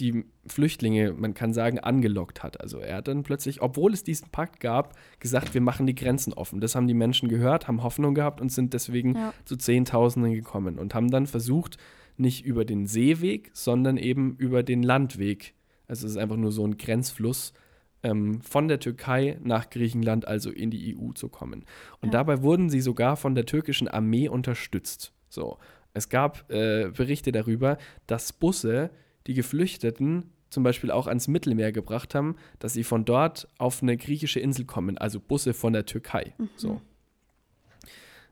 die Flüchtlinge, man kann sagen, angelockt hat. Also er hat dann plötzlich, obwohl es diesen Pakt gab, gesagt, wir machen die Grenzen offen. Das haben die Menschen gehört, haben Hoffnung gehabt und sind deswegen Ja. zu Zehntausenden gekommen und haben dann versucht, nicht über den Seeweg, sondern eben über den Landweg. Also es ist einfach nur so ein Grenzfluss ähm, von der Türkei nach Griechenland, also in die EU zu kommen. Und Ja. dabei wurden sie sogar von der türkischen Armee unterstützt. So, es gab äh, Berichte darüber, dass Busse die Geflüchteten zum Beispiel auch ans Mittelmeer gebracht haben, dass sie von dort auf eine griechische Insel kommen, also Busse von der Türkei. So.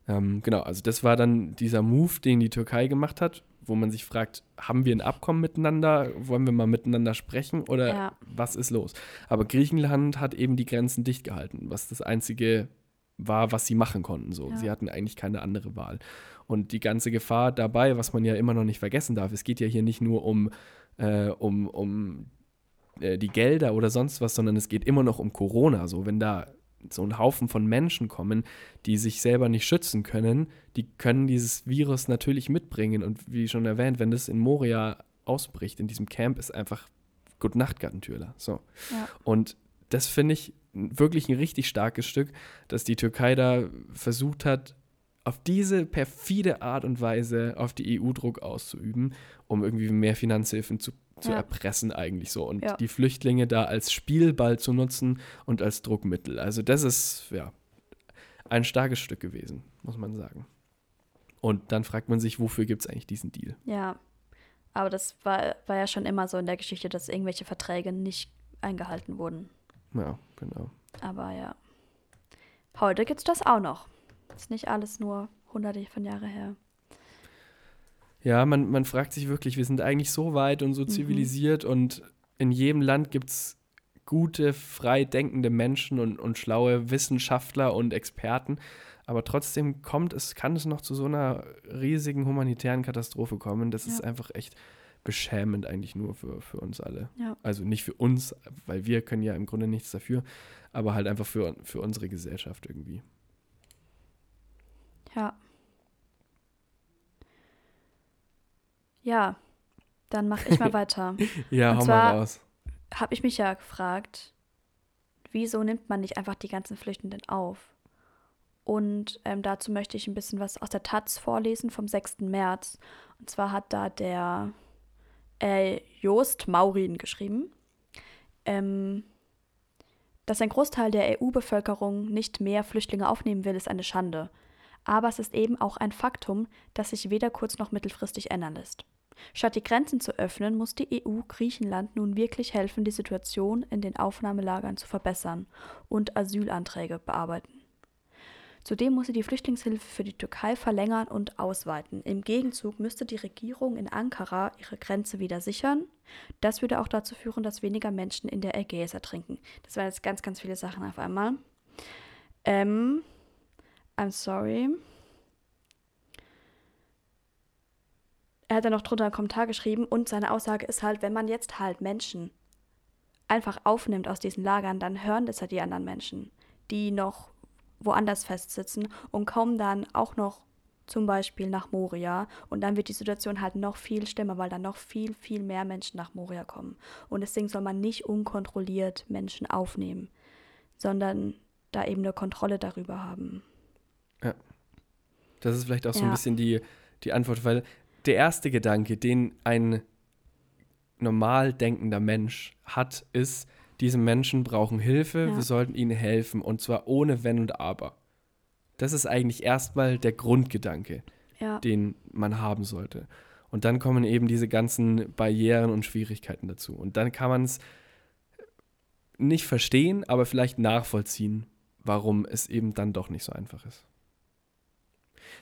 Ähm, genau, also das war dann dieser Move, den die Türkei gemacht hat, wo man sich fragt, haben wir ein Abkommen miteinander? Wollen wir mal miteinander sprechen oder Ja. was ist los? Aber Griechenland hat eben die Grenzen dicht gehalten, was das einzige war, was sie machen konnten. So. Ja. Sie hatten eigentlich keine andere Wahl. Und die ganze Gefahr dabei, was man ja immer noch nicht vergessen darf, es geht ja hier nicht nur um, äh, um, um äh, die Gelder oder sonst was, sondern es geht immer noch um Corona. So, wenn da so ein Haufen von Menschen kommen, die sich selber nicht schützen können, die können dieses Virus natürlich mitbringen. Und wie schon erwähnt, wenn das in Moria ausbricht, in diesem Camp, ist einfach Good Nacht, Gattentürler. So. Ja. Und das finde ich wirklich ein richtig starkes Stück, dass die Türkei da versucht hat, auf diese perfide Art und Weise auf die EU Druck auszuüben, um irgendwie mehr Finanzhilfen zu, zu Ja. erpressen eigentlich so und Ja. die Flüchtlinge da als Spielball zu nutzen und als Druckmittel. Also das ist ja ein starkes Stück gewesen, muss man sagen. Und dann fragt man sich, wofür gibt es eigentlich diesen Deal? Ja. Aber das war, war ja schon immer so in der Geschichte, dass irgendwelche Verträge nicht eingehalten wurden. Ja, genau. Aber ja. Heute gibt's das auch noch. Ist nicht alles nur hunderte von Jahre her. Ja, man, man fragt sich wirklich, wir sind eigentlich so weit und so Mhm. zivilisiert und in jedem Land gibt es gute, frei denkende Menschen und, und schlaue Wissenschaftler und Experten. Aber trotzdem kommt es, kann es noch zu so einer riesigen humanitären Katastrophe kommen. Das ist Ja. einfach echt beschämend eigentlich nur für, für uns alle. Ja. Also nicht für uns, weil wir können ja im Grunde nichts dafür, aber halt einfach für, für unsere Gesellschaft irgendwie. Ja. Ja, dann mache ich mal weiter. Ja, Und hau mal raus. Habe ich mich ja gefragt, wieso nimmt man nicht einfach die ganzen Flüchtenden auf? Und ähm, dazu möchte ich ein bisschen was aus der Taz vorlesen vom 6. März. Und zwar hat da der äh, Jost Maurin geschrieben, ähm, dass ein Großteil der EU-Bevölkerung nicht mehr Flüchtlinge aufnehmen will, ist eine Schande. Aber es ist eben auch ein Faktum, das sich weder kurz- noch mittelfristig ändern lässt. Statt die Grenzen zu öffnen, muss die EU Griechenland nun wirklich helfen, die Situation in den Aufnahmelagern zu verbessern und Asylanträge bearbeiten. Zudem muss sie die Flüchtlingshilfe für die Türkei verlängern und ausweiten. Im Gegenzug müsste die Regierung in Ankara ihre Grenze wieder sichern. Das würde auch dazu führen, dass weniger Menschen in der Ägäis ertrinken. Das waren jetzt ganz, ganz viele Sachen auf einmal. Ähm, I'm sorry. er hat dann noch drunter einen Kommentar geschrieben und seine Aussage ist halt, wenn man jetzt halt Menschen einfach aufnimmt aus diesen Lagern, dann hören das ja die anderen Menschen, die noch woanders festsitzen und kommen dann auch noch zum Beispiel nach Moria und dann wird die Situation halt noch viel schlimmer, weil dann noch viel, viel mehr Menschen nach Moria kommen. Und deswegen soll man nicht unkontrolliert Menschen aufnehmen, sondern da eben eine Kontrolle darüber haben. Das ist vielleicht auch so ein Ja. bisschen die, die Antwort, weil der erste Gedanke, den ein normal denkender Mensch hat, ist, diese Menschen brauchen Hilfe, Ja. wir sollten ihnen helfen und zwar ohne Wenn und Aber. Das ist eigentlich erstmal der Grundgedanke, Ja. den man haben sollte. Und dann kommen eben diese ganzen Barrieren und Schwierigkeiten dazu. Und dann kann man es nicht verstehen, aber vielleicht nachvollziehen, warum es eben dann doch nicht so einfach ist.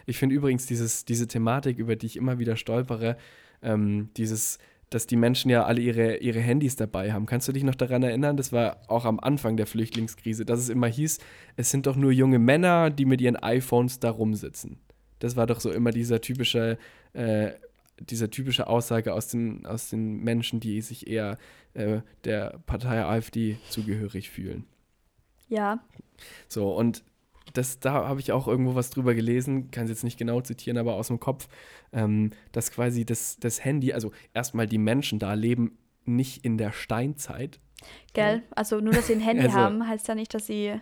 Ich finde übrigens dieses, diese Thematik, über die ich immer wieder stolpere, ähm, dieses, dass die Menschen ja alle ihre, ihre Handys dabei haben. Kannst du dich noch daran erinnern? Das war auch am Anfang der Flüchtlingskrise, dass es immer hieß, es sind doch nur junge Männer, die mit ihren iPhones da rumsitzen. Das war doch so immer dieser typische, äh, dieser typische Aussage aus den, aus den Menschen, die sich eher äh, der Partei AfD zugehörig fühlen. Ja. So, und das, da habe ich auch irgendwo was drüber gelesen, kann es jetzt nicht genau zitieren, aber aus dem Kopf, ähm, dass quasi das, das Handy, also erstmal die Menschen da leben nicht in der Steinzeit. Gell? Also nur, dass sie ein Handy Also- haben, heißt ja nicht, dass sie.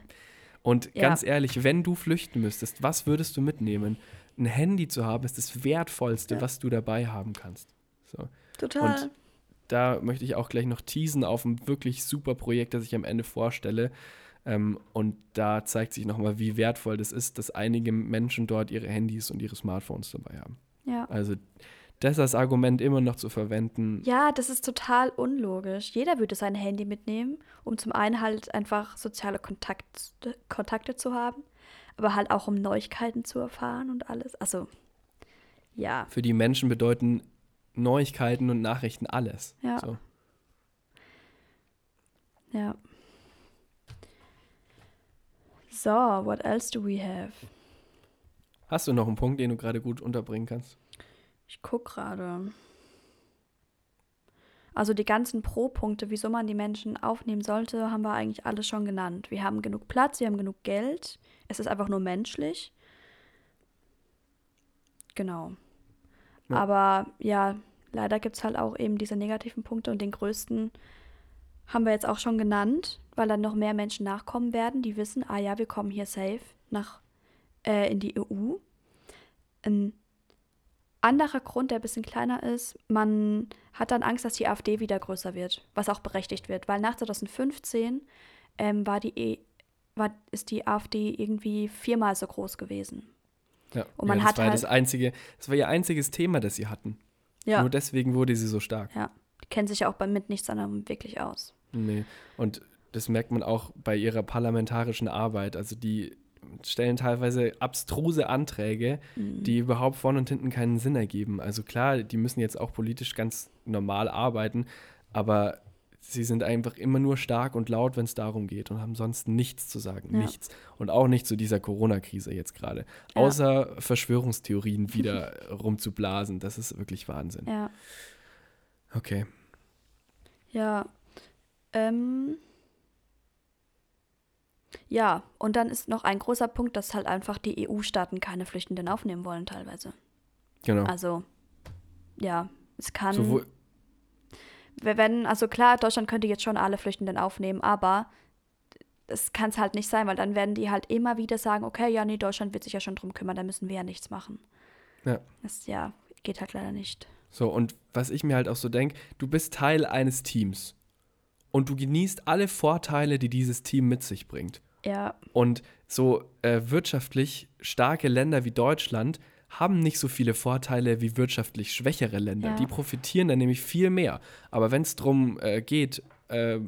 Und Ja. ganz ehrlich, wenn du flüchten müsstest, was würdest du mitnehmen? Ein Handy zu haben, ist das Wertvollste, Ja. was du dabei haben kannst. So. Total. Und da möchte ich auch gleich noch teasen auf ein wirklich super Projekt, das ich am Ende vorstelle. Ähm, und da zeigt sich nochmal, wie wertvoll das ist, dass einige Menschen dort ihre Handys und ihre Smartphones dabei haben. ja. Also das als Argument immer noch zu verwenden. Ja, das ist total unlogisch. Jeder würde sein Handy mitnehmen, um zum einen halt einfach soziale Kontakte, Kontakte zu haben, aber halt auch um Neuigkeiten zu erfahren und alles. Also, ja. Für die Menschen bedeuten Neuigkeiten und Nachrichten alles. Ja. So. Ja. So, what else do we have? Hast du noch einen Punkt, den du gerade gut unterbringen kannst? Ich guck gerade. Also die ganzen Pro-Punkte, wieso man die Menschen aufnehmen sollte, haben wir eigentlich alles schon genannt. Wir haben genug Platz, wir haben genug Geld. Es ist einfach nur menschlich. Genau. Ja. Aber ja, leider gibt es halt auch eben diese negativen Punkte und den größten haben wir jetzt auch schon genannt, weil dann noch mehr Menschen nachkommen werden, die wissen, ah ja, wir kommen hier safe nach äh, in die EU. Ein anderer Grund, der ein bisschen kleiner ist, man hat dann Angst, dass die AfD wieder größer wird, was auch berechtigt wird, weil nach 2015 ähm, war die e war, ist die AfD irgendwie viermal so groß gewesen. Ja. Und man ja, das hat war halt- das einzige, das war ihr einziges Thema, das sie hatten. Ja, Nur deswegen wurde sie so stark. ja. Die kennen sich auch bei mit nichts anderem wirklich aus. Nee. Und das merkt man auch bei ihrer parlamentarischen Arbeit. Also die stellen teilweise abstruse Anträge, die überhaupt vorne und hinten keinen Sinn ergeben. Also klar, die müssen jetzt auch politisch ganz normal arbeiten, aber sie sind einfach immer nur stark und laut, wenn es darum geht und haben sonst nichts zu sagen. Ja. Nichts. Und auch nicht zu dieser Corona-Krise jetzt gerade. Ja. Außer Verschwörungstheorien wieder rumzublasen. Das ist wirklich Wahnsinn. Ja. Okay. Ja. Ähm. Ja, und dann ist noch ein großer Punkt, dass halt einfach die EU-Staaten keine Flüchtenden aufnehmen wollen teilweise. Genau. Also, ja, es kann. Sowohl, wir werden, also klar, Deutschland könnte jetzt schon alle Flüchtenden aufnehmen, aber das kann es halt nicht sein, weil dann werden die halt immer wieder sagen, okay, ja, nee, Deutschland wird sich ja schon drum kümmern, da müssen wir ja nichts machen. Ja. Das ja, geht halt leider nicht. So, und was ich mir halt auch so denke, du bist Teil eines Teams und du genießt alle Vorteile, die dieses Team mit sich bringt. Ja, Und so äh, wirtschaftlich starke Länder wie Deutschland haben nicht so viele Vorteile wie wirtschaftlich schwächere Länder. Ja. Die profitieren dann nämlich viel mehr. Aber wenn es darum äh, geht, äh,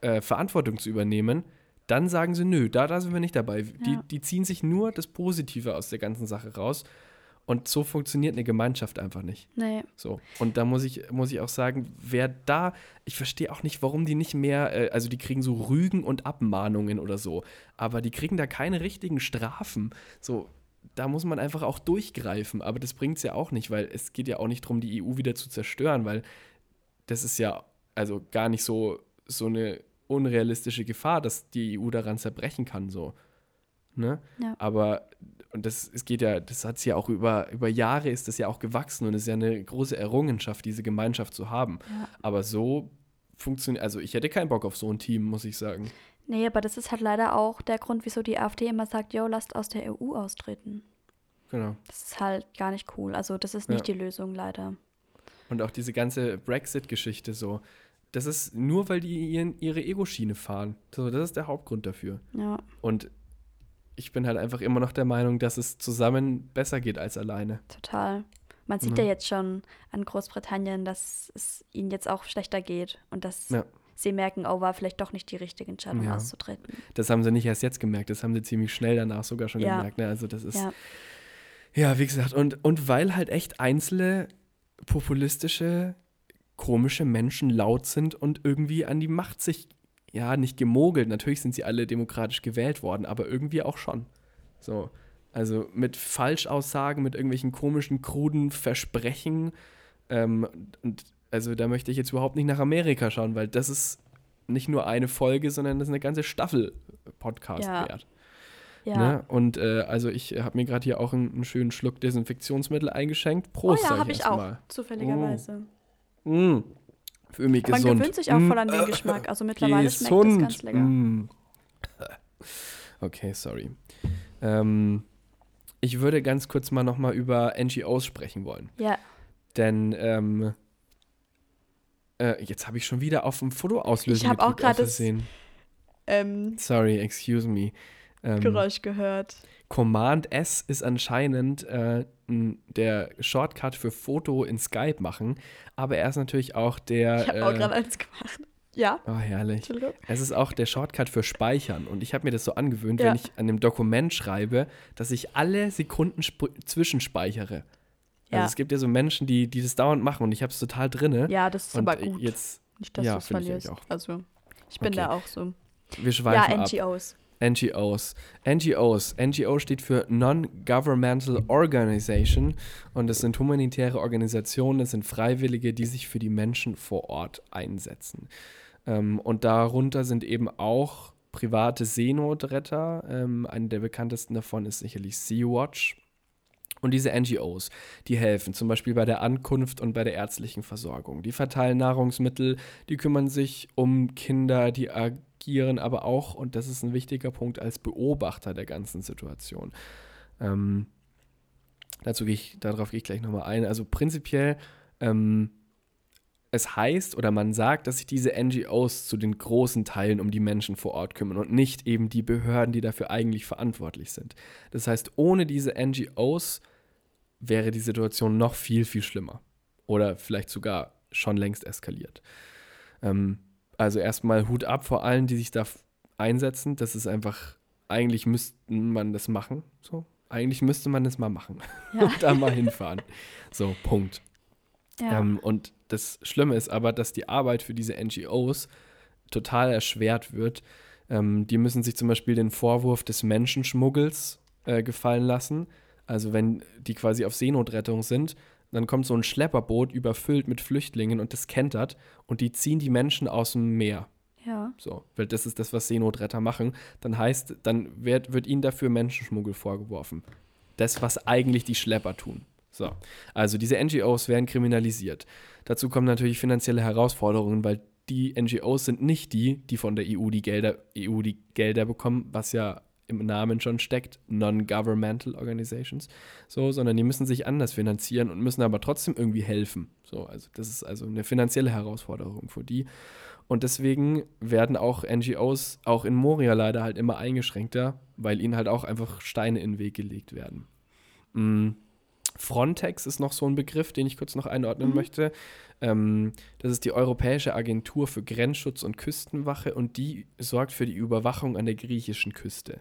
äh, Verantwortung zu übernehmen, dann sagen sie, nö, da, da sind wir nicht dabei. Die, Ja. die ziehen sich nur das Positive aus der ganzen Sache raus. Und so funktioniert eine Gemeinschaft einfach nicht. nee, So, und da muss ich, muss ich auch sagen, wer da, ich verstehe auch nicht, warum die nicht mehr, äh, also die kriegen so Rügen und Abmahnungen oder so, aber die kriegen da keine richtigen Strafen. So, da muss man einfach auch durchgreifen, aber das bringt es ja auch nicht, weil es geht ja auch nicht darum, die EU wieder zu zerstören, weil das ist ja also gar nicht so, so eine unrealistische Gefahr, dass die EU daran zerbrechen kann, so. Ne? Ja. Aber und das es geht ja, das hat es ja auch über, über Jahre ist das ja auch gewachsen und es ist ja eine große Errungenschaft, diese Gemeinschaft zu haben. Ja. Aber so funktioniert, also ich hätte keinen Bock auf so ein Team, muss ich sagen. nee, aber das ist halt leider auch der Grund, wieso die AfD immer sagt, yo, lasst aus der EU austreten. Genau. Das ist halt gar nicht cool. Also das ist nicht Ja. die Lösung leider. Und auch diese ganze Brexit-Geschichte so. Das ist nur, weil die ihren, ihre Ego-Schiene fahren. So, das ist der Hauptgrund dafür. Ja. Und ich bin halt einfach immer noch der Meinung, dass es zusammen besser geht als alleine. Total. Man sieht ja, jetzt schon an Großbritannien, dass es ihnen jetzt auch schlechter geht und dass Ja. sie merken, oh, war vielleicht doch nicht die richtige Entscheidung Ja. auszutreten. Das haben sie nicht erst jetzt gemerkt, das haben sie ziemlich schnell danach sogar schon Ja. gemerkt. Ne? Also das ist, ja, Ja, wie gesagt, und, und weil halt echt einzelne populistische, komische Menschen laut sind und irgendwie an die Macht sich, ja, nicht gemogelt, natürlich sind sie alle demokratisch gewählt worden, aber irgendwie auch schon. So, also mit Falschaussagen, mit irgendwelchen komischen, kruden Versprechen. Ähm, und also da möchte ich jetzt überhaupt nicht nach Amerika schauen, weil das ist nicht nur eine Folge, sondern das ist eine ganze Staffel Podcast Ja. wert. ja. Ne? Und äh, also ich habe mir gerade hier auch einen, einen schönen Schluck Desinfektionsmittel eingeschenkt. Oh Prost, ja, sag habe ich auch, erstmal. zufälligerweise. Mm. Für mich Man gesund. gewöhnt sich auch Mm. voll an den Geschmack. Also mittlerweile schmeckt Gesund. das ganz lecker. Mm. Okay, sorry. Ähm, ich würde ganz kurz mal nochmal über NGOs sprechen wollen. Ja, Denn ähm, äh, jetzt habe ich schon wieder auf dem Foto auslösen Ich hab auch grad das- ähm, Sorry, excuse me. Ähm, Geräusch gehört. Command S ist anscheinend äh, der Shortcut für Foto in Skype machen, aber er ist natürlich auch der. Ich habe auch äh, gerade eins gemacht. Ja, oh, herrlich. Es ist auch der Shortcut für Speichern. Und ich habe mir das so angewöhnt, Ja. wenn ich an dem Dokument schreibe, dass ich alle Sekunden sp- zwischenspeichere. Ja. Also es gibt ja so Menschen, die, die das dauernd machen und ich habe es total drinne. Ja, das ist und aber äh, gut. jetzt, Nicht, dass ja, du es ich verlierst. eigentlich auch. Also, ich bin Okay. da auch so. wir schweifen Ja, ab. NGOs. NGOs. NGO steht für Non-Governmental Organization und das sind humanitäre Organisationen, das sind Freiwillige, die sich für die Menschen vor Ort einsetzen. Ähm, und darunter sind eben auch private Seenotretter. Ähm, eine der bekanntesten davon ist sicherlich Sea-Watch. Und diese NGOs, die helfen zum Beispiel bei der Ankunft und bei der ärztlichen Versorgung. Die verteilen Nahrungsmittel, die kümmern sich um Kinder, die agieren aber auch, und das ist ein wichtiger Punkt, als Beobachter der ganzen Situation. Ähm, dazu gehe ich, darauf gehe ich gleich nochmal ein. Also prinzipiell, ähm, es heißt oder man sagt, dass sich diese NGOs zu den großen Teilen um die Menschen vor Ort kümmern und nicht eben die Behörden, die dafür eigentlich verantwortlich sind. Das heißt, ohne diese NGOs wäre die Situation noch viel, viel schlimmer. Oder vielleicht sogar schon längst eskaliert. Ähm, also erstmal Hut ab vor allen, die sich da einsetzen. Das ist einfach, eigentlich müsste man das machen. So. Eigentlich müsste man das mal machen. Ja. Und da mal hinfahren. So, Punkt. Ja. Ähm, und das Schlimme ist aber, dass die Arbeit für diese NGOs total erschwert wird. Ähm, die müssen sich zum Beispiel den Vorwurf des Menschenschmuggels äh, gefallen lassen. Also wenn die quasi auf Seenotrettung sind, dann kommt so ein Schlepperboot überfüllt mit Flüchtlingen und das kentert und die ziehen die Menschen aus dem Meer. ja. So, weil das ist das, was Seenotretter machen. Dann heißt, dann wird, wird ihnen dafür Menschenschmuggel vorgeworfen. Das, was eigentlich die Schlepper tun. So, also diese NGOs werden kriminalisiert. Dazu kommen natürlich finanzielle Herausforderungen, weil die NGOs sind nicht die, die von der EU die Gelder, EU die Gelder bekommen, was ja im Namen schon steckt, Non-Governmental Organizations, so, sondern die müssen sich anders finanzieren und müssen aber trotzdem irgendwie helfen. So, also das ist also eine finanzielle Herausforderung für die. Und deswegen werden auch NGOs auch in Moria leider halt immer eingeschränkter, weil ihnen halt auch einfach Steine in den Weg gelegt werden. Mm. Frontex ist noch so ein Begriff, den ich kurz noch einordnen möchte. Ähm, das ist die Europäische Agentur für Grenzschutz und Küstenwache und die sorgt für die Überwachung an der griechischen Küste.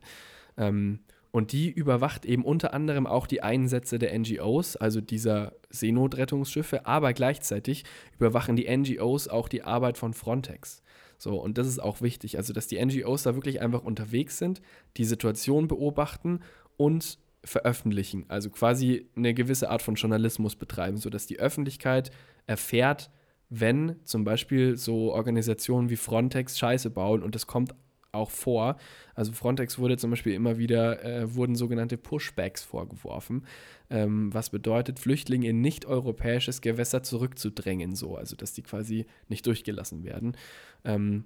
Ähm, und die überwacht eben unter anderem auch die Einsätze der NGOs, also dieser Seenotrettungsschiffe, aber gleichzeitig überwachen die NGOs auch die Arbeit von Frontex. So, und das ist auch wichtig, also dass die NGOs da wirklich einfach unterwegs sind, die Situation beobachten und veröffentlichen, also quasi eine gewisse Art von Journalismus betreiben, sodass die Öffentlichkeit erfährt, wenn zum Beispiel so Organisationen wie Frontex Scheiße bauen und das kommt auch vor. Also Frontex wurde zum Beispiel immer wieder, äh, wurden sogenannte Pushbacks vorgeworfen, ähm, was bedeutet, Flüchtlinge in nicht-europäisches Gewässer zurückzudrängen, so, also dass die quasi nicht durchgelassen werden. Ähm,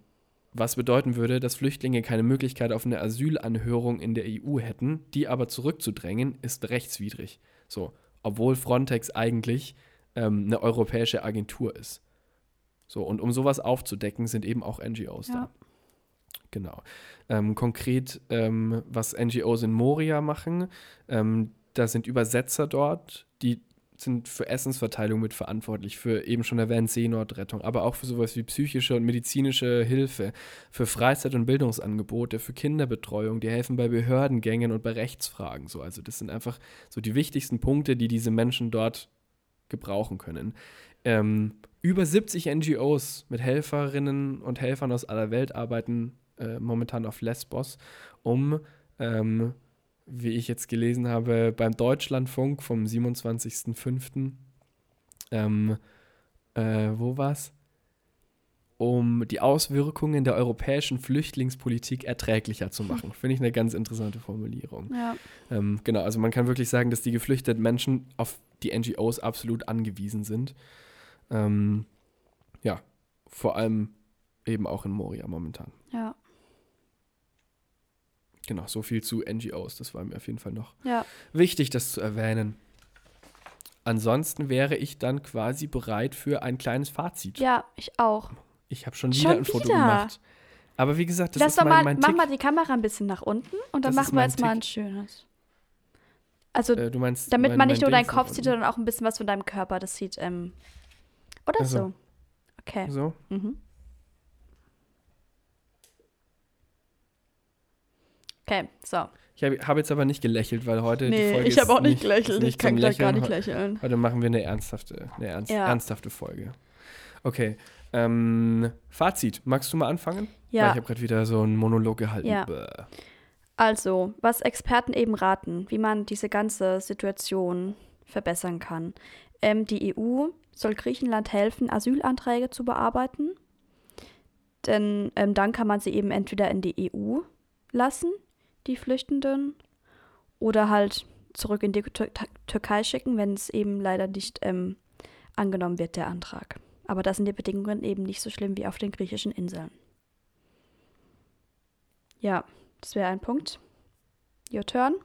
was bedeuten würde, dass Flüchtlinge keine Möglichkeit auf eine Asylanhörung in der EU hätten, die aber zurückzudrängen, ist rechtswidrig. So, obwohl Frontex eigentlich ähm, eine europäische Agentur ist. So, und um sowas aufzudecken, sind eben auch NGOs Ja. da. Genau. Ähm, konkret, ähm, was NGOs in Moria machen, ähm, da sind Übersetzer dort, die sind für Essensverteilung mitverantwortlich, für eben schon erwähnt Seenotrettung, aber auch für sowas wie psychische und medizinische Hilfe, für Freizeit- und Bildungsangebote, für Kinderbetreuung, die helfen bei Behördengängen und bei Rechtsfragen. So. Also das sind einfach so die wichtigsten Punkte, die diese Menschen dort gebrauchen können. Ähm, über 70 NGOs mit Helferinnen und Helfern aus aller Welt arbeiten äh, momentan auf Lesbos, um, ähm, wie ich jetzt gelesen habe, beim Deutschlandfunk vom 27.05. Ähm, äh, wo war's? Um die Auswirkungen der europäischen Flüchtlingspolitik erträglicher zu machen. Finde ich eine ganz interessante Formulierung. Ja. Ähm, genau, also man kann wirklich sagen, dass die geflüchteten Menschen auf die NGOs absolut angewiesen sind. Ähm, ja, vor allem eben auch in Moria momentan. Ja. Genau, so viel zu NGOs. Das war mir auf jeden Fall noch Ja. wichtig, das zu erwähnen. Ansonsten wäre ich dann quasi bereit für ein kleines Fazit. Ja, ich auch. Ich habe schon wieder Schon ein Foto wieder? gemacht. Aber wie gesagt, das Lass ist doch mein, mal, mein mach Tick. mal die Kamera ein bisschen nach unten und dann Das machen wir jetzt mal Tick. ein schönes. Also, äh, du meinst damit mein- man nicht nur deinen Kopf sieht, sondern auch ein bisschen was von deinem Körper. Das sieht, ähm, oder Ach so. so. Okay. So, Mhm. Okay, so. ich habe hab jetzt aber nicht gelächelt, weil heute die Nee, Folge ich habe auch nicht gelächelt. Ich kann gleich gar nicht Lächeln. Heute machen wir eine ernsthafte, eine ernst, Ja. ernsthafte Folge. Okay. Ähm, Fazit. Magst du mal anfangen? Weil Ja. ich habe gerade wieder so einen Monolog gehalten. Ja. Bäh. Also, was Experten eben raten, wie man diese ganze Situation verbessern kann. Ähm, die EU soll Griechenland helfen, Asylanträge zu bearbeiten. Denn ähm, dann kann man sie eben entweder in die EU lassen, die Flüchtenden, oder halt zurück in die Tür Türkei schicken, wenn es eben leider nicht ähm, angenommen wird, der Antrag. Aber da sind die Bedingungen eben nicht so schlimm wie auf den griechischen Inseln. Ja, das wäre ein Punkt. Your turn.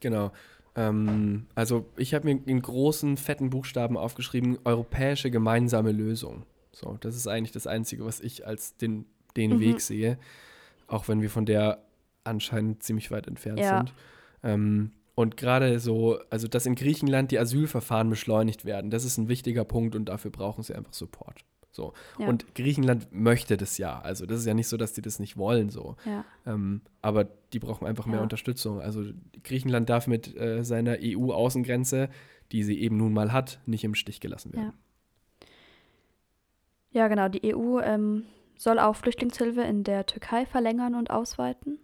Genau. Ähm, also ich habe mir in großen, fetten Buchstaben aufgeschrieben, europäische gemeinsame Lösung. So, das ist eigentlich das Einzige, was ich als den, den Mhm. Weg sehe, auch wenn wir von der anscheinend ziemlich weit entfernt Ja. sind. Ähm, und gerade so, also dass in Griechenland die Asylverfahren beschleunigt werden, das ist ein wichtiger Punkt und dafür brauchen sie einfach Support. So. Ja. Und Griechenland möchte das ja. Also das ist ja nicht so, dass die das nicht wollen. So. Ja, Ähm, aber die brauchen einfach mehr Ja. Unterstützung. Also Griechenland darf mit äh, seiner EU-Außengrenze, die sie eben nun mal hat, nicht im Stich gelassen werden. ja genau. Die EU ähm, soll auch Flüchtlingshilfe in der Türkei verlängern und ausweiten.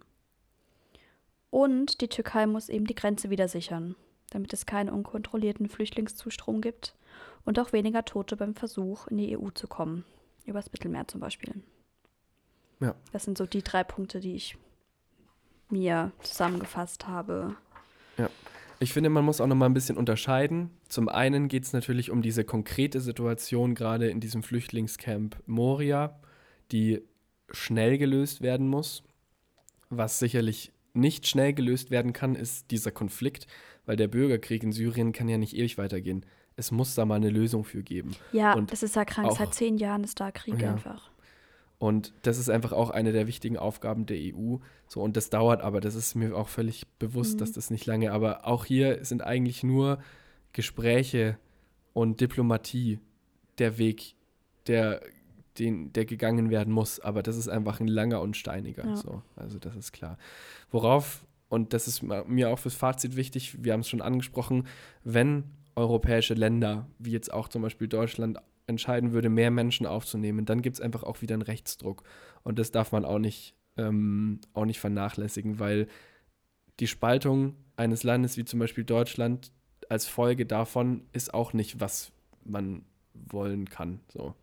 Und die Türkei muss eben die Grenze wieder sichern, damit es keinen unkontrollierten Flüchtlingszustrom gibt und auch weniger Tote beim Versuch, in die EU zu kommen. Übers Mittelmeer zum Beispiel. Ja. Das sind so die drei Punkte, die ich mir zusammengefasst habe. Ich finde, man muss auch noch mal ein bisschen unterscheiden. Zum einen geht es natürlich um diese konkrete Situation gerade in diesem Flüchtlingscamp Moria, die schnell gelöst werden muss. Was sicherlich nicht schnell gelöst werden kann, ist dieser Konflikt, weil der Bürgerkrieg in Syrien kann ja nicht ewig weitergehen. Es muss da mal eine Lösung für geben. Ja, Und das ist ja krank. auch- Seit zehn Jahren ist da Krieg Ja. einfach. Und das ist einfach auch eine der wichtigen Aufgaben der EU. So, und das dauert aber, das ist mir auch völlig bewusst, Mhm. dass das nicht lange, aber auch hier sind eigentlich nur Gespräche und Diplomatie der Weg, der, den, der gegangen werden muss. Aber das ist einfach ein langer und steiniger. Ja. So, also das ist klar. Worauf, und das ist mir auch fürs Fazit wichtig, wir haben es schon angesprochen, wenn europäische Länder, wie jetzt auch zum Beispiel Deutschland, entscheiden würde, mehr Menschen aufzunehmen, dann gibt es einfach auch wieder einen Rechtsdruck. Und das darf man auch nicht, ähm, auch nicht vernachlässigen, weil die Spaltung eines Landes wie zum Beispiel Deutschland als Folge davon ist auch nicht, was man wollen kann. So.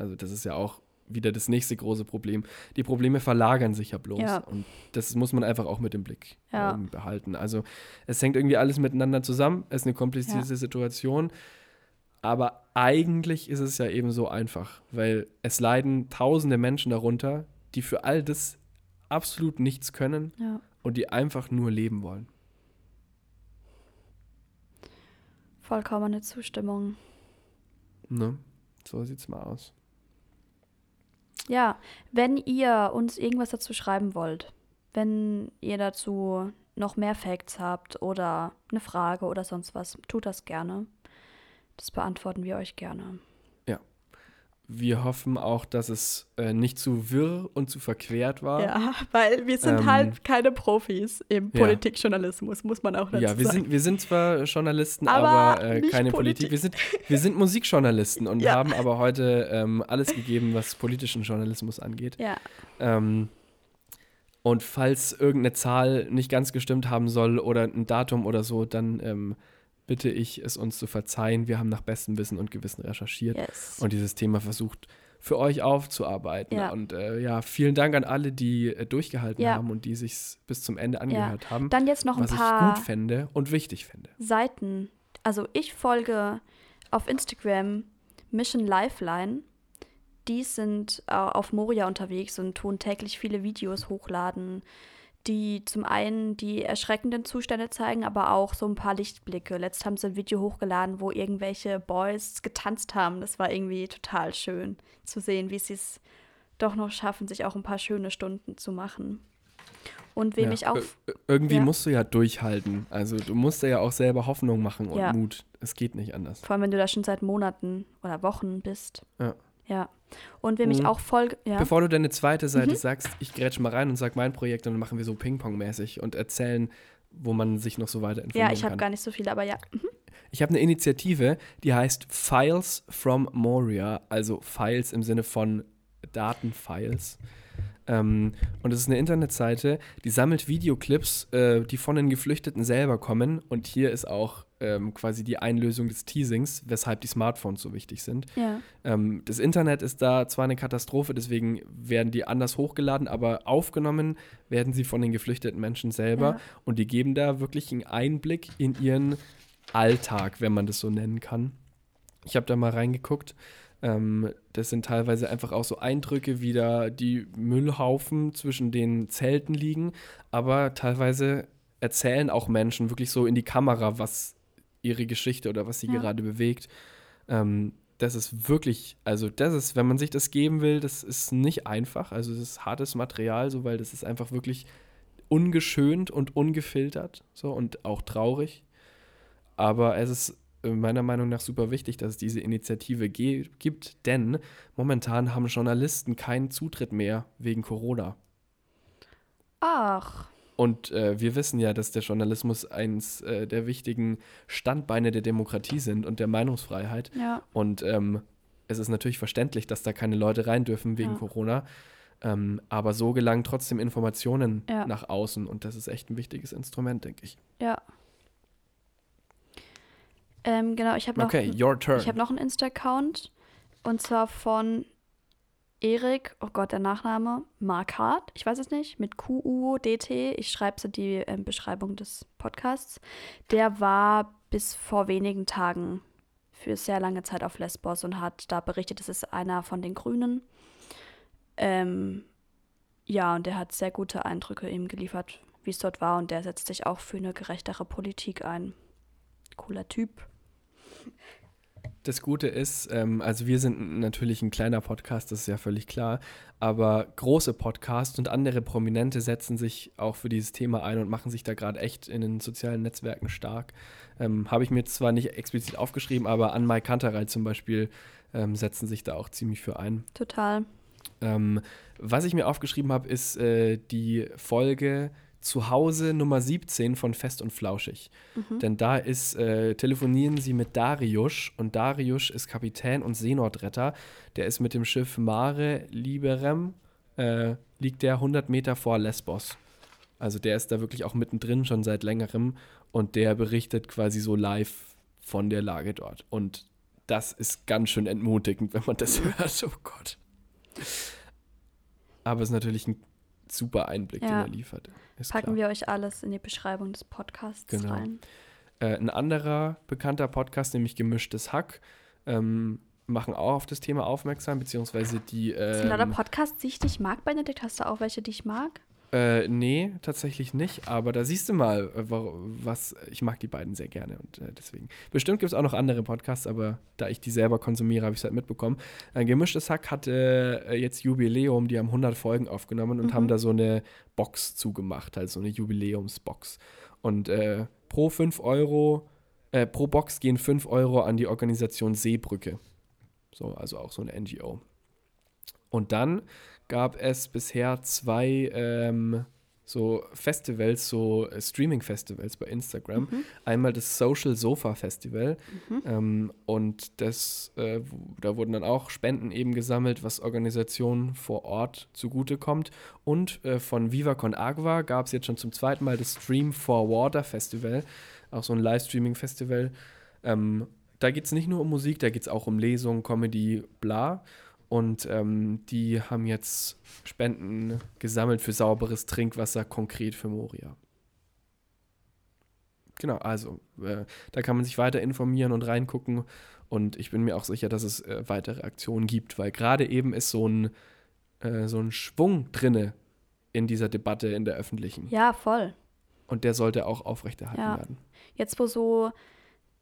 Also das ist ja auch wieder das nächste große Problem. Die Probleme verlagern sich ja bloß. Ja. Und das muss man einfach auch mit im Blick Ja. ähm, behalten. Also es hängt irgendwie alles miteinander zusammen. Es ist eine komplizierte Situation. Aber eigentlich ist es ja eben so einfach, weil es leiden tausende Menschen darunter, die für all das absolut nichts können Ja. und die einfach nur leben wollen. Vollkommene Zustimmung. Ne? So sieht's mal aus. Ja, wenn ihr uns irgendwas dazu schreiben wollt, wenn ihr dazu noch mehr Facts habt oder eine Frage oder sonst was, tut das gerne. Das beantworten wir euch gerne. Wir hoffen auch, dass es äh, nicht zu wirr und zu verquert war. Ja, weil wir sind Ähm, halt keine Profis im ja. Politikjournalismus, muss man auch dazu Ja, wir sagen. sind, wir sind zwar Journalisten, Aber aber, äh, keine Politik. Politik. Wir sind, wir sind Musikjournalisten und Ja. haben aber heute ähm, alles gegeben, was politischen Journalismus angeht. ja, Ähm, und falls irgendeine Zahl nicht ganz gestimmt haben soll oder ein Datum oder so, dann ähm, bitte ich es uns zu verzeihen. Wir haben nach bestem Wissen und Gewissen recherchiert yes. und dieses Thema versucht für euch aufzuarbeiten. Ja. Und äh, ja, vielen Dank an alle, die äh, durchgehalten Ja. haben und die sich bis zum Ende angehört haben. Dann jetzt noch ein was ich paar gut fände und wichtig finde. Seiten. Also ich folge auf Instagram Mission Lifeline. Die sind äh, auf Moria unterwegs und tun täglich viele Videos hochladen, die zum einen die erschreckenden Zustände zeigen, aber auch so ein paar Lichtblicke. Letzt haben sie ein Video hochgeladen, wo irgendwelche Boys getanzt haben. Das war irgendwie total schön zu sehen, wie sie es doch noch schaffen, sich auch ein paar schöne Stunden zu machen. Und wem Ja, ich auch ir- irgendwie Ja. musst du ja durchhalten. Also du musst ja auch selber Hoffnung machen und Ja. Mut. Es geht nicht anders. Vor allem, wenn du da schon seit Monaten oder Wochen bist. Ja. Ja. Und wem ich Mhm. auch folge. Ja. Bevor du deine zweite Seite Mhm. sagst, ich grätsch mal rein und sag mein Projekt und dann machen wir so Ping-Pong-mäßig und erzählen, wo man sich noch so weiter informieren ja, ich habe kann. gar nicht so viel, aber ja. Mhm. Ich habe eine Initiative, die heißt Files from Moria, also Files im Sinne von Datenfiles. Ähm, und es ist eine Internetseite, die sammelt Videoclips, äh, die von den Geflüchteten selber kommen. Und hier ist auch ähm, quasi die Einlösung des Teasings, weshalb die Smartphones so wichtig sind. Ja. Ähm, das Internet ist da zwar eine Katastrophe, deswegen werden die anders hochgeladen, aber aufgenommen werden sie von den geflüchteten Menschen selber Ja. und die geben da wirklich einen Einblick in ihren Alltag, wenn man das so nennen kann. Ich habe da mal reingeguckt. Ähm, das sind teilweise einfach auch so Eindrücke, wie da die Müllhaufen zwischen den Zelten liegen, aber teilweise erzählen auch Menschen wirklich so in die Kamera, was ihre Geschichte oder was sie Ja. gerade bewegt. Ähm, das ist wirklich, also das ist, wenn man sich das geben will, das ist nicht einfach. Also es ist hartes Material, so weil das ist einfach wirklich ungeschönt und ungefiltert, so und auch traurig. Aber es ist äh, meiner Meinung nach super wichtig, dass es diese Initiative gibt, denn momentan haben Journalisten keinen Zutritt mehr wegen Corona. Ach, Und äh, wir wissen ja, dass der Journalismus eins äh, der wichtigen Standbeine der Demokratie sind und der Meinungsfreiheit. ja. Und ähm, es ist natürlich verständlich, dass da keine Leute rein dürfen wegen Ja. Corona. Ähm, aber so gelangen trotzdem Informationen Ja. nach außen und das ist echt ein wichtiges Instrument, denke ich. Ja. Ähm, genau, ich habe noch, Okay, your turn. ich hab noch einen Insta-Account. Und zwar von Erik, oh Gott, der Nachname, Markart, ich weiß es nicht, mit Q-U-D-T. Ich schreibe es in die ähm, Beschreibung des Podcasts. Der war bis vor wenigen Tagen für sehr lange Zeit auf Lesbos und hat da berichtet, es ist einer von den Grünen. Ähm, ja, und der hat sehr gute Eindrücke ihm geliefert, wie es dort war. Und der setzt sich auch für eine gerechtere Politik ein. Cooler Typ. Das Gute ist, ähm, also wir sind natürlich ein kleiner Podcast, das ist ja völlig klar, aber große Podcasts und andere Prominente setzen sich auch für dieses Thema ein und machen sich da gerade echt in den sozialen Netzwerken stark. Ähm, Habe ich mir zwar nicht explizit aufgeschrieben, aber an Mike Kanterei zum Beispiel ähm, setzen sich da auch ziemlich für ein. Total. Ähm, was ich mir aufgeschrieben habe, ist äh, die Folge Zuhause Nummer 17 von Fest und Flauschig. Denn da ist, äh, telefonieren sie mit Dariusz und Dariusz ist Kapitän und Seenotretter. Der ist mit dem Schiff Mare Liberem, äh, liegt der 100 Meter vor Lesbos. Also der ist da wirklich auch mittendrin schon seit längerem und der berichtet quasi so live von der Lage dort. Und das ist ganz schön entmutigend, wenn man das hört. Oh Gott. Aber es ist natürlich ein super Einblick, den Ja. er liefert. Ist Packen klar. wir euch alles in die Beschreibung des Podcasts Genau. rein. Äh, ein anderer bekannter Podcast, nämlich Gemischtes Hack, ähm, machen auch auf das Thema aufmerksam, beziehungsweise die. Das sind Ähm, Podcasts, die ich nicht mag, Benedikt. Hast du auch welche, die ich mag? Äh, nee, tatsächlich nicht. Aber da siehst du mal, äh, was. Ich mag die beiden sehr gerne und äh, deswegen. Bestimmt gibt es auch noch andere Podcasts, aber da ich die selber konsumiere, habe ich es halt mitbekommen. Ein gemischtes Hack hatte äh, jetzt Jubiläum, die haben 100 Folgen aufgenommen und Mhm. haben da so eine Box zugemacht, halt so eine Jubiläumsbox. Und äh, pro 5 Euro, äh, pro Box gehen 5 Euro an die Organisation Seebrücke. So, also auch so eine NGO. Und dann gab es bisher zwei ähm, so Festivals, so äh, Streaming-Festivals bei Instagram. Mhm. Einmal das Social Sofa Festival. Ähm, und das, äh, da wurden dann auch Spenden eben gesammelt, was Organisationen vor Ort zugutekommt. Und äh, von Viva Con Agua gab es jetzt schon zum zweiten Mal das Stream for Water Festival, auch so ein Livestreaming-Festival. Ähm, da geht es nicht nur um Musik, da geht es auch um Lesungen, Comedy, bla. Und ähm, die haben jetzt Spenden gesammelt für sauberes Trinkwasser, konkret für Moria. Genau, also äh, da kann man sich weiter informieren und reingucken. Und ich bin mir auch sicher, dass es äh, weitere Aktionen gibt, weil gerade eben ist so ein, äh, so ein Schwung drinne in dieser Debatte in der öffentlichen. Ja, voll. Und der sollte auch aufrechterhalten Ja. werden. Jetzt, wo so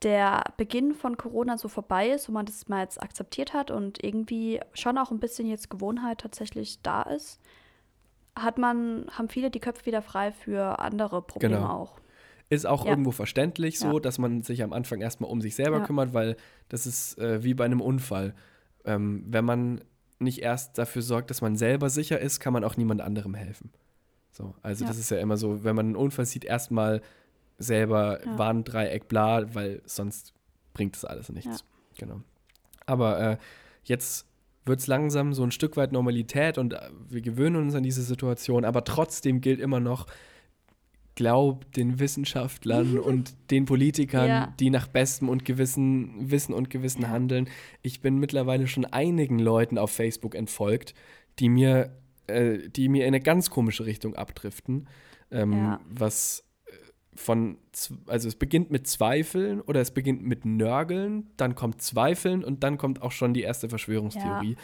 der Beginn von Corona so vorbei ist, wo man das mal jetzt akzeptiert hat und irgendwie schon auch ein bisschen jetzt Gewohnheit tatsächlich da ist, hat man, haben viele die Köpfe wieder frei für andere Probleme Genau. auch. Ist auch Ja. irgendwo verständlich so, Ja. dass man sich am Anfang erstmal um sich selber Ja. kümmert, weil das ist äh, wie bei einem Unfall. Ähm, wenn man nicht erst dafür sorgt, dass man selber sicher ist, kann man auch niemand anderem helfen. So, also das ist ja immer so, wenn man einen Unfall sieht, erstmal selber Ja. Warndreieck, bla, weil sonst bringt das alles nichts. Genau. Aber äh, jetzt wird es langsam so ein Stück weit Normalität und äh, wir gewöhnen uns an diese Situation, aber trotzdem gilt immer noch, glaub den Wissenschaftlern und den Politikern, Ja. die nach bestem und Gewissen, Wissen und Gewissen Ja. handeln. Ich bin mittlerweile schon einigen Leuten auf Facebook entfolgt, die mir, äh, die mir in eine ganz komische Richtung abdriften. Ähm, Ja. Was von, also es beginnt mit Zweifeln oder es beginnt mit Nörgeln, dann kommt Zweifeln und dann kommt auch schon die erste Verschwörungstheorie.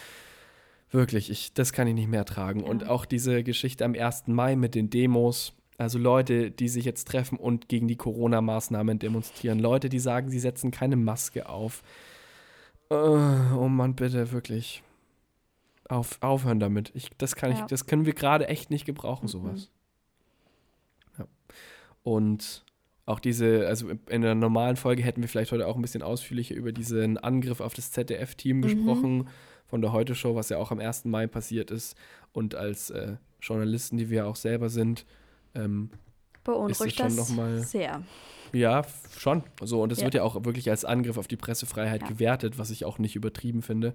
Wirklich, ich, das kann ich nicht mehr ertragen. Und Ja. auch diese Geschichte am 1. Mai mit den Demos, also Leute, die sich jetzt treffen und gegen die Corona-Maßnahmen demonstrieren, Leute, die sagen, sie setzen keine Maske auf. Äh, oh Mann, bitte, wirklich. Auf, aufhören damit. Ich, das, kann ich, Ja. das können wir gerade echt nicht gebrauchen, Mhm. sowas. Und auch diese, also in einer normalen Folge hätten wir vielleicht heute auch ein bisschen ausführlicher über diesen Angriff auf das ZDF-Team Mhm. gesprochen von der Heute-Show, was ja auch am 1. Mai passiert ist. Und als äh, Journalisten, die wir auch selber sind, ähm, Beunruhigt schon das noch mal- sehr. ja, schon. So, und das Ja. wird ja auch wirklich als Angriff auf die Pressefreiheit Ja. gewertet, was ich auch nicht übertrieben finde.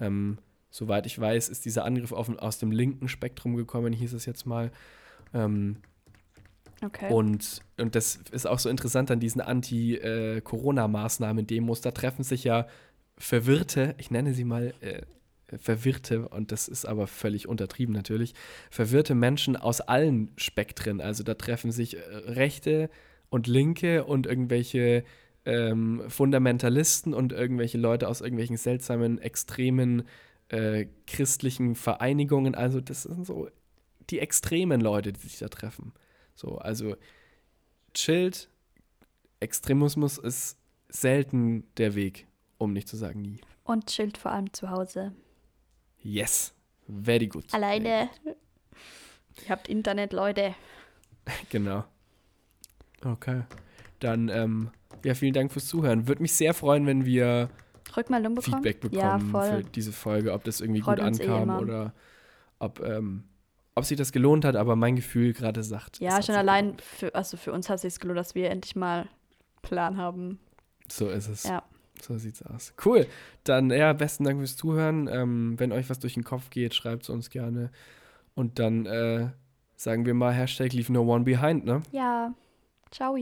Ähm, soweit ich weiß, ist dieser Angriff auf, aus dem linken Spektrum gekommen, hieß es jetzt mal. Ähm, Okay. und, und das ist auch so interessant an diesen Anti-Corona-Maßnahmen-Demos. Da treffen sich ja verwirrte, ich nenne sie mal äh, verwirrte, und das ist aber völlig untertrieben natürlich, verwirrte Menschen aus allen Spektren. Also da treffen sich äh, Rechte und Linke und irgendwelche ähm, Fundamentalisten und irgendwelche Leute aus irgendwelchen seltsamen, extremen äh, christlichen Vereinigungen. Also das sind so die extremen Leute, die sich da treffen. So, also chillt. Extremismus ist selten der Weg, um nicht zu sagen nie. Und chillt vor allem zu Hause. Yes. Very good. Alleine. Ihr habt Internet, Leute. Genau. Okay. Dann, ähm, ja, vielen Dank fürs Zuhören. Würde mich sehr freuen, wenn wir Rückmeldung bekommen? Feedback Ja, bekommen voll. für diese Folge, ob das irgendwie Freut gut eh ankam immer. oder ob, ähm, ob sich das gelohnt hat, aber mein Gefühl gerade sagt. Ja, schon allein für, also für uns hat es sich gelohnt, dass wir endlich mal Plan haben. So ist es. Ja. So sieht's aus. Cool. Dann, ja, besten Dank fürs Zuhören. Ähm, wenn euch was durch den Kopf geht, schreibt es uns gerne. Und dann äh, sagen wir mal Hashtag Leave No One Behind, ne? Ja. Ciao.